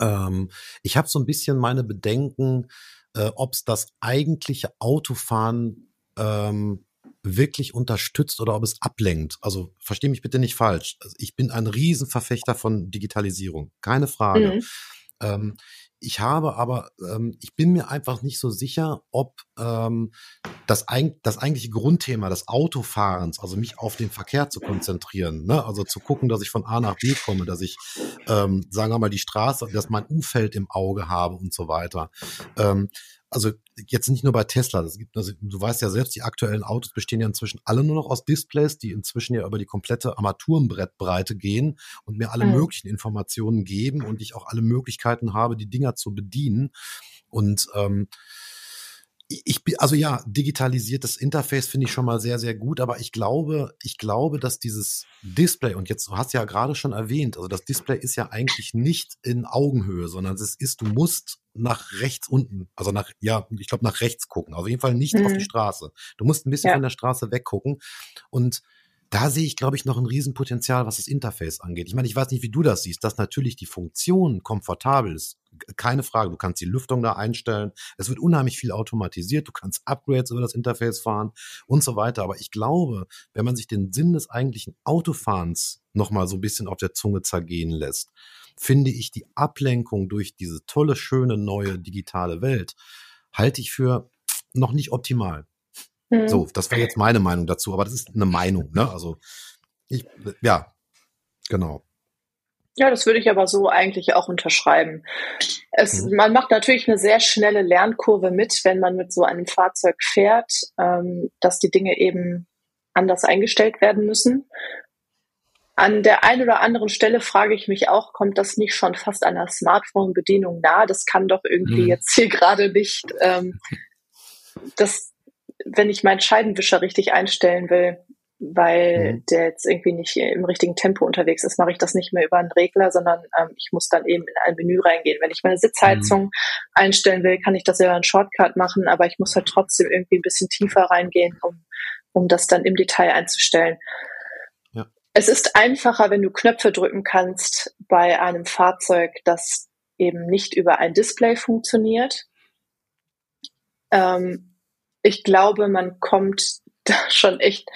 ähm, ich habe so ein bisschen meine Bedenken, äh, ob es das eigentliche Autofahren ähm, wirklich unterstützt oder ob es ablenkt. Also verstehe mich bitte nicht falsch. Also ich bin ein Riesenverfechter von Digitalisierung, keine Frage. Mhm. Ähm, ich habe aber, ähm, ich bin mir einfach nicht so sicher, ob ähm, das, ein, das eigentliche Grundthema des Autofahrens, also mich auf den Verkehr zu konzentrieren, ne? also zu gucken, dass ich von A nach B komme, dass ich, ähm, sagen wir mal, die Straße, dass mein Umfeld im Auge habe und so weiter. Ähm, also jetzt nicht nur bei Tesla, das gibt, also du weißt ja selbst, die aktuellen Autos bestehen ja inzwischen alle nur noch aus Displays, die inzwischen ja über die komplette Armaturenbrettbreite gehen und mir alle mhm. möglichen Informationen geben und ich auch alle Möglichkeiten habe, die Dinger zu bedienen. Und ähm, ich bin, also ja, digitalisiertes Interface finde ich schon mal sehr, sehr gut, aber ich glaube, ich glaube, dass dieses Display, und jetzt, du hast ja gerade schon erwähnt, also das Display ist ja eigentlich nicht in Augenhöhe, sondern es ist, du musst nach rechts unten, also nach, ja, ich glaube nach rechts gucken, also auf jeden Fall nicht mhm. auf die mhm. Straße. Du musst ein bisschen ja. von der Straße weggucken und da sehe ich, glaube ich, noch ein Riesenpotenzial, was das Interface angeht. Ich meine, ich weiß nicht, wie du das siehst, dass natürlich die Funktion komfortabel ist. Keine Frage. Du kannst die Lüftung da einstellen. Es wird unheimlich viel automatisiert. Du kannst Upgrades über das Interface fahren und so weiter. Aber ich glaube, wenn man sich den Sinn des eigentlichen Autofahrens nochmal so ein bisschen auf der Zunge zergehen lässt, finde ich die Ablenkung durch diese tolle, schöne, neue digitale Welt halte ich für noch nicht optimal. Mhm. So, das wäre jetzt meine Meinung dazu, aber das ist eine Meinung, ne? Also ich, ja, genau.
Ja, das würde ich aber so eigentlich auch unterschreiben. Es, mhm. Man macht natürlich eine sehr schnelle Lernkurve mit, wenn man mit so einem Fahrzeug fährt, ähm, dass die Dinge eben anders eingestellt werden müssen. An der einen oder anderen Stelle frage ich mich auch, kommt das nicht schon fast einer Smartphone-Bedienung nahe? Das kann doch irgendwie mhm. jetzt hier gerade nicht. Ähm, das, wenn ich meinen Scheibenwischer richtig einstellen will, weil mhm. der jetzt irgendwie nicht im richtigen Tempo unterwegs ist, mache ich das nicht mehr über einen Regler, sondern ähm, ich muss dann eben in ein Menü reingehen. Wenn ich meine Sitzheizung mhm. einstellen will, kann ich das über einen Shortcut machen, aber ich muss halt trotzdem irgendwie ein bisschen tiefer reingehen, um, um das dann im Detail einzustellen. Ja. Es ist einfacher, wenn du Knöpfe drücken kannst bei einem Fahrzeug, das eben nicht über ein Display funktioniert. Ähm, ich glaube, man kommt da schon echt,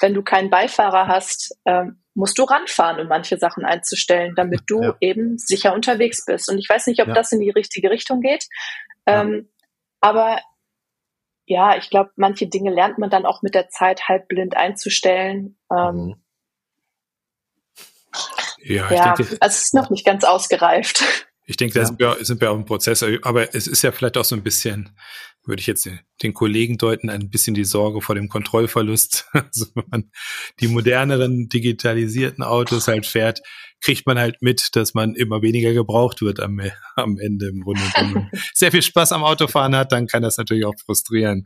wenn du keinen Beifahrer hast, ähm, musst du ranfahren, um manche Sachen einzustellen, damit du ja. eben sicher unterwegs bist. Und ich weiß nicht, ob ja. das in die richtige Richtung geht. Ähm, ja. Aber ja, ich glaube, manche Dinge lernt man dann auch mit der Zeit halb blind einzustellen. Ähm, mhm. Ja, ja denke, also es ist noch nicht ganz ausgereift.
Ich denke, da sind, wir, sind wir auf dem Prozess, aber es ist ja vielleicht auch so ein bisschen, würde ich jetzt den, Kollegen deuten, ein bisschen die Sorge vor dem Kontrollverlust. Also wenn man die moderneren, digitalisierten Autos halt fährt, kriegt man halt mit, dass man immer weniger gebraucht wird am, am Ende im Grunde. Wenn man sehr viel Spaß am Autofahren hat, dann kann das natürlich auch frustrieren.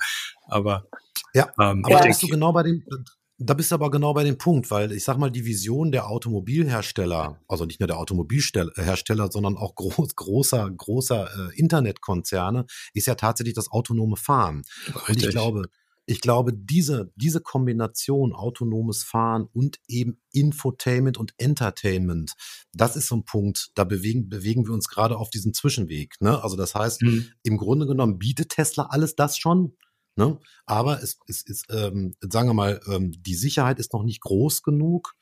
Aber
ja, ähm, aber bist du genau bei dem, da bist du aber genau bei dem Punkt, weil ich sag mal, die Vision der Automobilhersteller, also nicht nur der Automobilhersteller, sondern auch groß, großer, großer äh, Internetkonzerne, ist ja tatsächlich das autonome Fahren. Richtig. Und ich glaube, ich glaube, diese, diese Kombination autonomes Fahren und eben Infotainment und Entertainment, das ist so ein Punkt, da bewegen, bewegen wir uns gerade auf diesem Zwischenweg. Ne? Also das heißt, mhm. im Grunde genommen bietet Tesla alles das schon, Ne? Aber es, es ist, ähm, sagen wir mal, ähm, die Sicherheit ist noch nicht groß genug.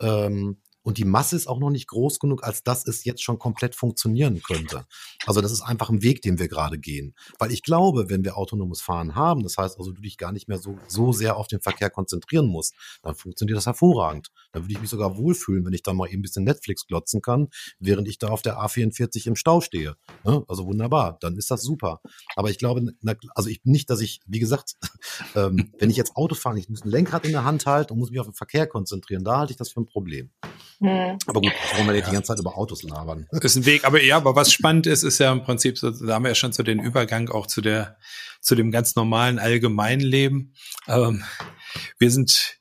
Ähm, und die Masse ist auch noch nicht groß genug, als dass es jetzt schon komplett funktionieren könnte. Also das ist einfach ein Weg, den wir gerade gehen. Weil ich glaube, wenn wir autonomes Fahren haben, das heißt also, du dich gar nicht mehr so, so sehr auf den Verkehr konzentrieren musst, dann funktioniert das hervorragend. Dann würde ich mich sogar wohlfühlen, wenn ich da mal eben ein bisschen Netflix glotzen kann, während ich da auf der A44 im Stau stehe. Also wunderbar, dann ist das super. Aber ich glaube, also ich nicht, dass ich, wie gesagt, ähm, wenn ich jetzt Auto fahre, ich muss ein Lenkrad in der Hand halten und muss mich auf den Verkehr konzentrieren, da halte ich das für ein Problem. Hm. Aber gut, warum wir ja. die ganze Zeit über Autos labern?
Ist ein Weg, aber ja, aber was spannend ist, ist ja im Prinzip, so, da haben wir ja schon so den Übergang auch zu der, zu dem ganz normalen allgemeinen Leben. Ähm, wir sind,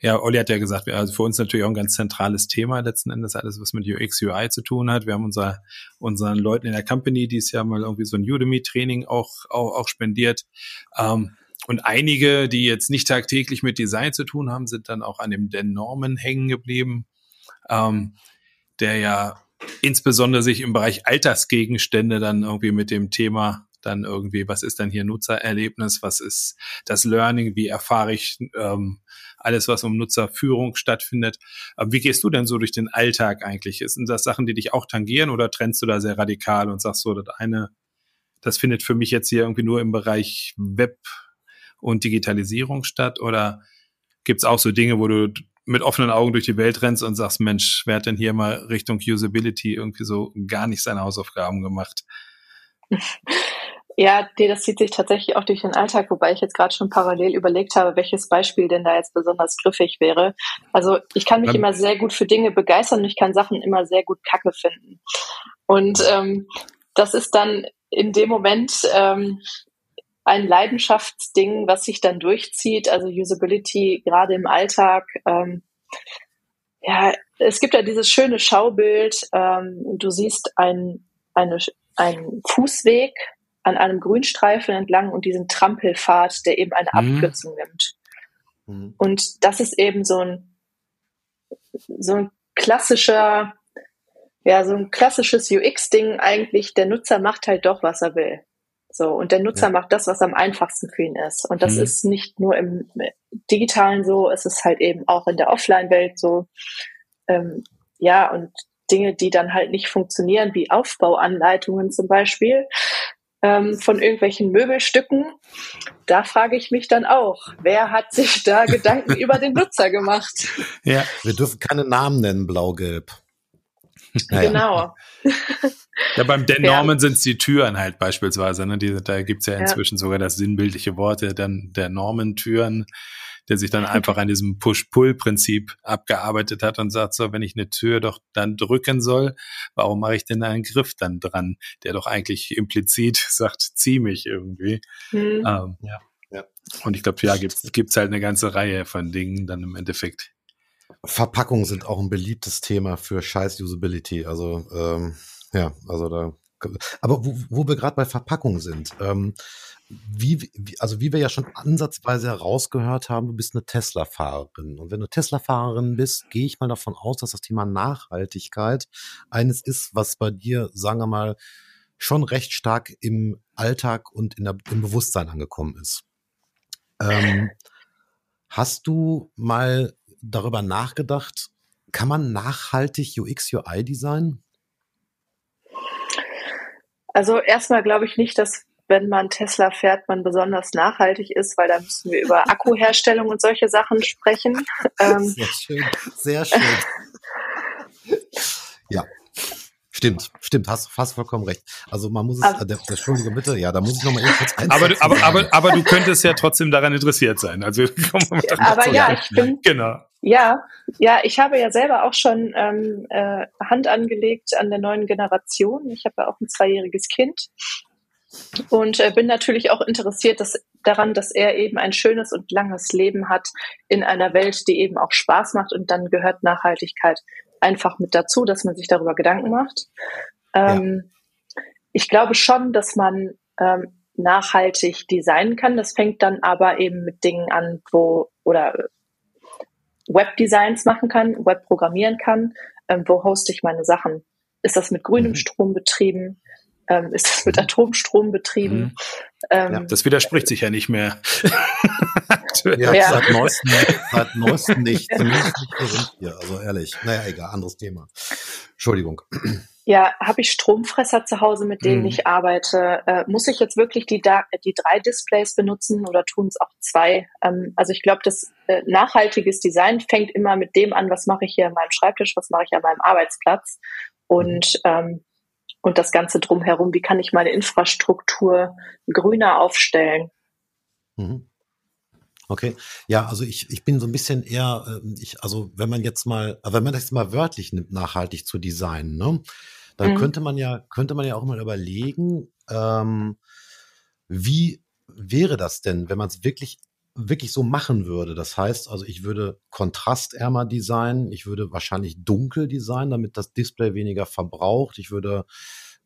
ja, Olli hat ja gesagt, also für uns natürlich auch ein ganz zentrales Thema letzten Endes, alles, was mit UX, UI zu tun hat. Wir haben unser, unseren Leuten in der Company, die es ja mal irgendwie so ein Udemy-Training auch, auch, auch spendiert. Ähm, und einige, die jetzt nicht tagtäglich mit Design zu tun haben, sind dann auch an dem den Normen hängen geblieben ähm, der ja insbesondere sich im Bereich Altersgegenstände dann irgendwie mit dem Thema dann irgendwie, was ist dann hier Nutzererlebnis, was ist das Learning, wie erfahre ich ähm, alles, was um Nutzerführung stattfindet. Aber wie gehst du denn so durch den Alltag eigentlich? Sind das Sachen, die dich auch tangieren oder trennst du da sehr radikal und sagst so, das eine, das findet für mich jetzt hier irgendwie nur im Bereich Web und Digitalisierung statt oder gibt's auch so Dinge, wo du mit offenen Augen durch die Welt rennst und sagst, Mensch, wer hat denn hier mal Richtung Usability irgendwie so gar nicht seine Hausaufgaben gemacht?
Ja, das zieht sich tatsächlich auch durch den Alltag, wobei ich jetzt gerade schon parallel überlegt habe, welches Beispiel denn da jetzt besonders griffig wäre. Also ich kann mich Dann, immer sehr gut für Dinge begeistern und ich kann Sachen immer sehr gut kacke finden. Und ähm, das ist dann in dem Moment ähm, ein Leidenschaftsding, was sich dann durchzieht, also Usability gerade im Alltag. Ähm, ja, es gibt ja dieses schöne Schaubild. Ähm, du siehst ein, eine, einen Fußweg an einem Grünstreifen entlang und diesen Trampelpfad, der eben eine mhm. Abkürzung nimmt. Mhm. Und das ist eben so ein, so ein klassischer, ja, so ein klassisches UX-Ding eigentlich. Der Nutzer macht halt doch, was er will. So, und der Nutzer ja. macht das, was am einfachsten für ihn ist. Und das mhm. ist nicht nur im Digitalen so, es ist halt eben auch in der Offline-Welt so. Ähm, ja, und Dinge, die dann halt nicht funktionieren, wie Aufbauanleitungen zum Beispiel ähm, von irgendwelchen Möbelstücken, da frage ich mich dann auch, wer hat sich da Gedanken über den Nutzer gemacht?
Ja, wir dürfen keine Namen nennen, blau-gelb.
Naja. Genau.
Ja, beim Den Norman sind es die Türen halt beispielsweise. Ne? Die, da gibt's ja inzwischen ja. sogar das sinnbildliche Wort der, der Norman-Türen, der sich dann einfach an diesem Push-Pull-Prinzip abgearbeitet hat und sagt, so, wenn ich eine Tür doch dann drücken soll, warum mache ich denn einen Griff dann dran, der doch eigentlich implizit sagt, zieh mich irgendwie. Mhm. Ähm, ja. Ja. Und ich glaube, ja, gibt's gibt's halt eine ganze Reihe von Dingen dann im Endeffekt.
Verpackungen sind auch ein beliebtes Thema für scheiß Usability. Also ähm, ja, also da. Aber wo, wo wir gerade bei Verpackungen sind, ähm, wie, wie, also wie wir ja schon ansatzweise herausgehört haben, du bist eine Tesla-Fahrerin. Und wenn du Tesla-Fahrerin bist, gehe ich mal davon aus, dass das Thema Nachhaltigkeit eines ist, was bei dir, sagen wir mal, schon recht stark im Alltag und in der, im Bewusstsein angekommen ist. Ähm, hast du mal darüber nachgedacht, kann man nachhaltig UX, UI designen?
Also erstmal glaube ich nicht, dass wenn man Tesla fährt, man besonders nachhaltig ist, weil da müssen wir über Akkuherstellung und solche Sachen sprechen.
Ähm, sehr schön, sehr schön. ja. Stimmt, stimmt, hast fast vollkommen recht. Also man muss es, also, der, Entschuldige bitte, ja, da muss ich nochmal eben kurz
aber, du, aber, aber, aber du könntest ja trotzdem daran interessiert sein. Also
aber ja, ich bin, genau. Ja, ja, ich habe ja selber auch schon ähm, äh, Hand angelegt an der neuen Generation. Ich habe ja auch ein zweijähriges Kind und äh, bin natürlich auch interessiert dass, daran, dass er eben ein schönes und langes Leben hat in einer Welt, die eben auch Spaß macht. Und dann gehört Nachhaltigkeit einfach mit dazu, dass man sich darüber Gedanken macht. Ähm, ja. Ich glaube schon, dass man ähm, nachhaltig designen kann. Das fängt dann aber eben mit Dingen an, wo oder Webdesigns machen kann, Web programmieren kann. Ähm, wo hoste ich meine Sachen? Ist das mit grünem mhm. Strom betrieben? Ähm, ist das mit mhm. Atomstrom betrieben? Mhm.
Ähm, ja, das widerspricht sich ja nicht mehr.
ja, ja, seit neuestem, seit neuestem nicht. Zumindest nicht hier, also ehrlich. Naja, egal, anderes Thema. Entschuldigung.
Ja, habe ich Stromfresser zu Hause, mit denen mhm. ich arbeite? Äh, muss ich jetzt wirklich die, die drei Displays benutzen oder tun es auch zwei? Ähm, also ich glaube, das äh, nachhaltiges Design fängt immer mit dem an, was mache ich hier an meinem Schreibtisch, was mache ich an meinem Arbeitsplatz. Und ähm, und das Ganze drumherum. Wie kann ich meine Infrastruktur grüner aufstellen?
Mhm. Okay, ja, also ich, ich bin so ein bisschen eher, ähm, ich, also wenn man jetzt mal, wenn man das mal wörtlich nimmt, nachhaltig zu designen, ne, dann mhm. könnte man ja, könnte man ja auch mal überlegen, ähm, wie wäre das denn, wenn man es wirklich wirklich so machen würde. Das heißt also, ich würde kontrastärmer designen, ich würde wahrscheinlich dunkel designen, damit das Display weniger verbraucht. Ich würde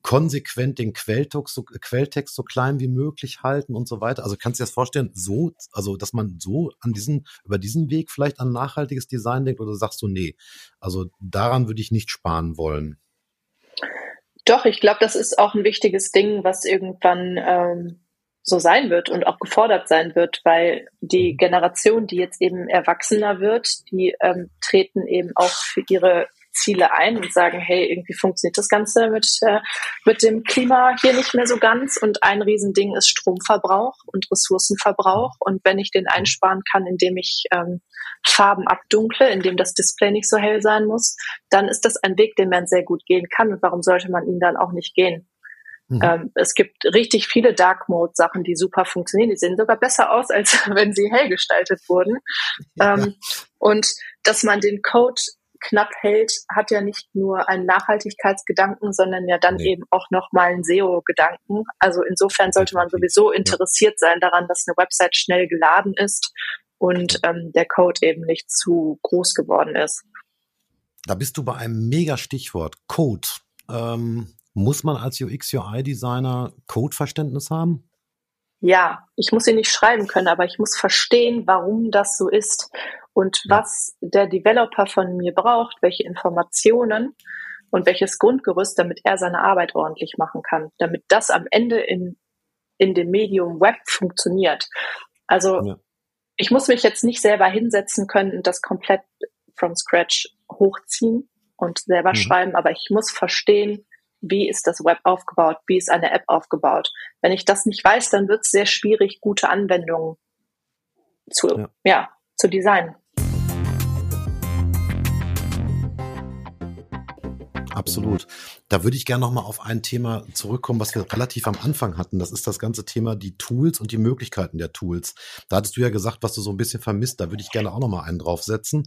konsequent den Quelltext so, Quelltext so klein wie möglich halten und so weiter. Also kannst du dir das vorstellen, so, also dass man so an diesen, über diesen Weg vielleicht an nachhaltiges Design denkt oder sagst du, nee, also daran würde ich nicht sparen wollen.
Doch, ich glaube, das ist auch ein wichtiges Ding, was irgendwann ähm, so sein wird und auch gefordert sein wird, weil die mhm. Generation, die jetzt eben erwachsener wird, die ähm, treten eben auch für ihre Ziele ein und sagen, hey, irgendwie funktioniert das Ganze mit, äh, mit dem Klima hier nicht mehr so ganz. Und ein Riesending ist Stromverbrauch und Ressourcenverbrauch. Und wenn ich den einsparen kann, indem ich ähm, Farben abdunkle, indem das Display nicht so hell sein muss, dann ist das ein Weg, den man sehr gut gehen kann. Und warum sollte man ihn dann auch nicht gehen? Mhm. Ähm, es gibt richtig viele Dark Mode Sachen, die super funktionieren. Die sehen sogar besser aus, als wenn sie hell gestaltet wurden. Ja. Ähm, und dass man den Code knapp hält, hat ja nicht nur einen Nachhaltigkeitsgedanken, sondern ja dann nee. eben auch nochmal einen SEO-Gedanken. Also insofern sollte man sowieso interessiert sein daran, dass eine Website schnell geladen ist und ähm, der Code eben nicht zu groß geworden ist.
Da bist du bei einem mega Stichwort, Code. Ähm, muss man als UX-UI-Designer Codeverständnis haben?
Ja, ich muss ihn nicht schreiben können, aber ich muss verstehen, warum das so ist und was der Developer von mir braucht, welche Informationen und welches Grundgerüst, damit er seine Arbeit ordentlich machen kann, damit das am Ende in, in dem Medium Web funktioniert. Also ja. ich muss mich jetzt nicht selber hinsetzen können und das komplett from scratch hochziehen und selber mhm. schreiben, aber ich muss verstehen, wie ist das Web aufgebaut, wie ist eine App aufgebaut. Wenn ich das nicht weiß, dann wird es sehr schwierig, gute Anwendungen zu, ja. ja, zu designen.
Absolut. Da würde ich gerne noch mal auf ein Thema zurückkommen, was wir relativ am Anfang hatten. Das ist das ganze Thema die Tools und die Möglichkeiten der Tools. Da hattest du ja gesagt, was du so ein bisschen vermisst. Da würde ich gerne auch noch mal einen draufsetzen.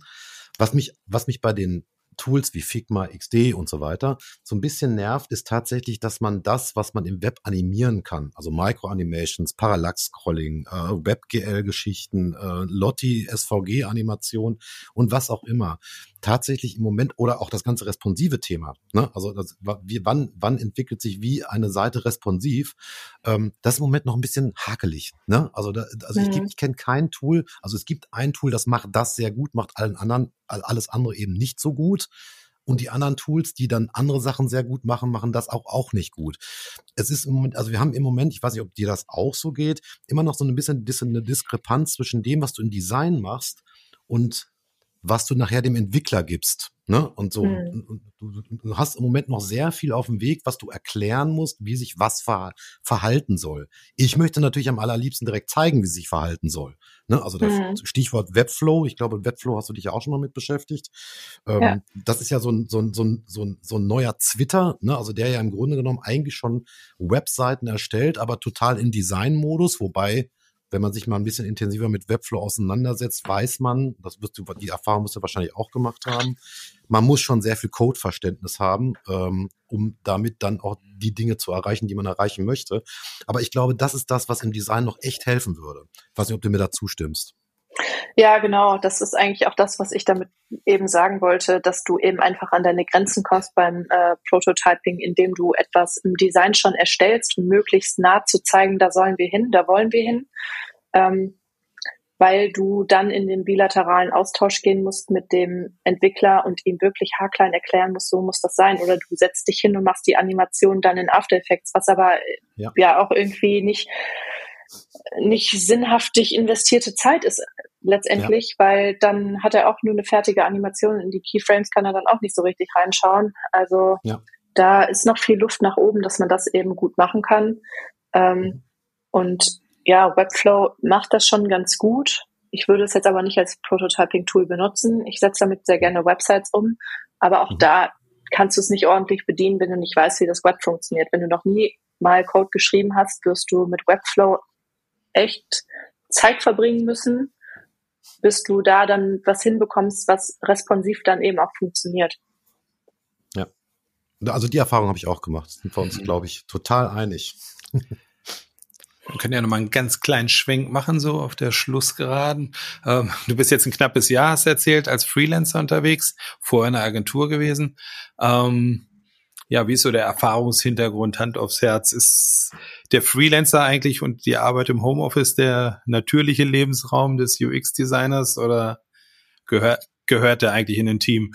Was mich, was mich bei den Tools wie Figma, XD und so weiter. So ein bisschen nervt, ist tatsächlich, dass man das, was man im Web animieren kann, also Micro-Animations, Parallax-Scrolling, äh, WebGL-Geschichten, äh, Lotti, SVG-Animation und was auch immer, tatsächlich im Moment oder auch das ganze responsive Thema. Ne? Also das, wie, wann, wann entwickelt sich wie eine Seite responsiv? Ähm, das ist im Moment noch ein bisschen hakelig. Ne? Also, da, also mhm. ich, ich kenne kein Tool. Also es gibt ein Tool, das macht das sehr gut, macht allen anderen alles andere eben nicht so gut. Und die anderen Tools, die dann andere Sachen sehr gut machen, machen das auch, auch nicht gut. Es ist im Moment, also wir haben im Moment, ich weiß nicht, ob dir das auch so geht, immer noch so ein bisschen eine Diskrepanz zwischen dem, was du in Design machst und was du nachher dem Entwickler gibst. Ne? Und so, mhm. du, du, hast im Moment noch sehr viel auf dem Weg, was du erklären musst, wie sich was ver verhalten soll. Ich möchte natürlich am allerliebsten direkt zeigen, wie sich verhalten soll. Ne? Also das mhm. Stichwort Webflow, ich glaube, Webflow hast du dich ja auch schon mal mit beschäftigt. Ähm, ja. Das ist ja so ein, so ein, so ein, so ein, so ein neuer Twitter, ne? also der ja im Grunde genommen eigentlich schon Webseiten erstellt, aber total in Design-Modus, wobei wenn man sich mal ein bisschen intensiver mit Webflow auseinandersetzt, weiß man, das wirst du, die Erfahrung musst du wahrscheinlich auch gemacht haben, man muss schon sehr viel Codeverständnis haben, ähm, um damit dann auch die Dinge zu erreichen, die man erreichen möchte. Aber ich glaube, das ist das, was im Design noch echt helfen würde. Ich weiß nicht, ob du mir da zustimmst.
Ja, genau. Das ist eigentlich auch das, was ich damit eben sagen wollte, dass du eben einfach an deine Grenzen kommst beim äh, Prototyping, indem du etwas im Design schon erstellst, um möglichst nah zu zeigen, da sollen wir hin, da wollen wir hin. Ähm, weil du dann in den bilateralen Austausch gehen musst mit dem Entwickler und ihm wirklich haarklein erklären musst, so muss das sein. Oder du setzt dich hin und machst die Animation dann in After Effects, was aber ja, ja auch irgendwie nicht nicht sinnhaftig investierte Zeit ist letztendlich, ja. weil dann hat er auch nur eine fertige Animation. In die Keyframes kann er dann auch nicht so richtig reinschauen. Also ja. da ist noch viel Luft nach oben, dass man das eben gut machen kann. Ähm, mhm. Und ja, Webflow macht das schon ganz gut. Ich würde es jetzt aber nicht als Prototyping-Tool benutzen. Ich setze damit sehr gerne Websites um, aber auch mhm. da kannst du es nicht ordentlich bedienen, wenn du nicht weißt, wie das Web funktioniert. Wenn du noch nie mal Code geschrieben hast, wirst du mit Webflow echt Zeit verbringen müssen, bis du da dann was hinbekommst, was responsiv dann eben auch funktioniert.
Ja. Also die Erfahrung habe ich auch gemacht. Sind wir uns, mhm. glaube ich, total einig.
Wir können ja nochmal einen ganz kleinen Schwenk machen, so auf der Schlussgeraden. Ähm, du bist jetzt ein knappes Jahr, hast erzählt, als Freelancer unterwegs, vorher in der Agentur gewesen. Ähm, ja, wie ist so der Erfahrungshintergrund, Hand aufs Herz? Ist der Freelancer eigentlich und die Arbeit im Homeoffice der natürliche Lebensraum des UX-Designers oder gehört, gehört der eigentlich in ein Team?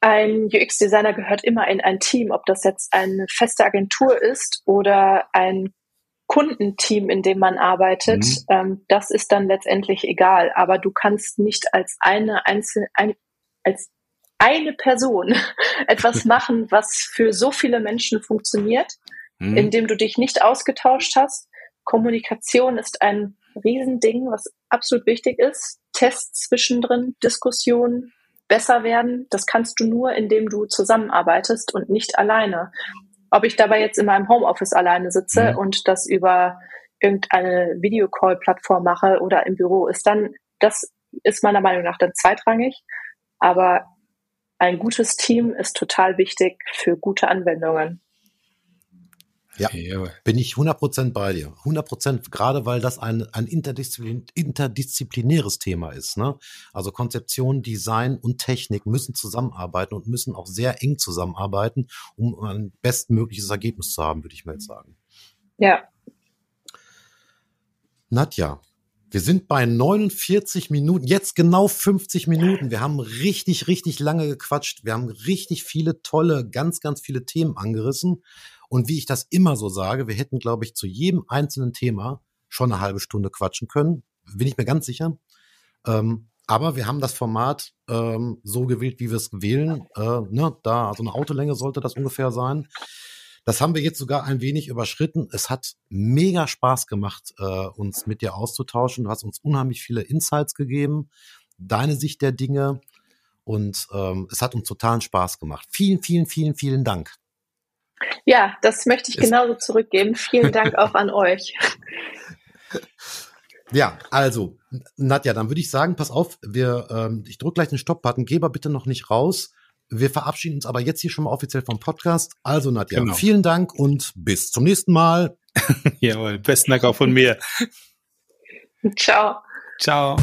Ein UX-Designer gehört immer in ein Team, ob das jetzt eine feste Agentur ist oder ein Kundenteam, in dem man arbeitet, mhm. ähm, das ist dann letztendlich egal. Aber du kannst nicht als eine einzelne, ein, als eine Person etwas machen, was für so viele Menschen funktioniert, mhm. indem du dich nicht ausgetauscht hast. Kommunikation ist ein Riesending, was absolut wichtig ist. Tests zwischendrin, Diskussionen, besser werden, das kannst du nur, indem du zusammenarbeitest und nicht alleine. Ob ich dabei jetzt in meinem Homeoffice alleine sitze mhm. und das über irgendeine Videocall-Plattform mache oder im Büro, ist dann, das ist meiner Meinung nach dann zweitrangig. Aber ein gutes Team ist total wichtig für gute Anwendungen.
Ja, bin ich 100% bei dir. 100%, gerade weil das ein, ein interdisziplin interdisziplinäres Thema ist. Ne? Also Konzeption, Design und Technik müssen zusammenarbeiten und müssen auch sehr eng zusammenarbeiten, um ein bestmögliches Ergebnis zu haben, würde ich mal jetzt sagen.
Ja.
Nadja, wir sind bei 49 Minuten, jetzt genau 50 Minuten. Wir haben richtig, richtig lange gequatscht. Wir haben richtig viele tolle, ganz, ganz viele Themen angerissen. Und wie ich das immer so sage, wir hätten, glaube ich, zu jedem einzelnen Thema schon eine halbe Stunde quatschen können. Bin ich mir ganz sicher. Ähm, aber wir haben das Format ähm, so gewählt, wie wir es wählen. Äh, ne, da, also eine Autolänge sollte das ungefähr sein. Das haben wir jetzt sogar ein wenig überschritten. Es hat mega Spaß gemacht, äh, uns mit dir auszutauschen. Du hast uns unheimlich viele Insights gegeben, deine Sicht der Dinge. und ähm, es hat uns totalen Spaß gemacht. Vielen, vielen, vielen, vielen Dank.
Ja, das möchte ich genauso zurückgeben. Vielen Dank auch an euch.
Ja, also, Nadja, dann würde ich sagen, pass auf, wir, ähm, ich drücke gleich den Stopp-Button, geh mal bitte noch nicht raus. Wir verabschieden uns aber jetzt hier schon mal offiziell vom Podcast. Also, Nadja, genau. vielen Dank und bis zum nächsten Mal.
Jawohl, besten Dank auch von mir.
Ciao.
Ciao.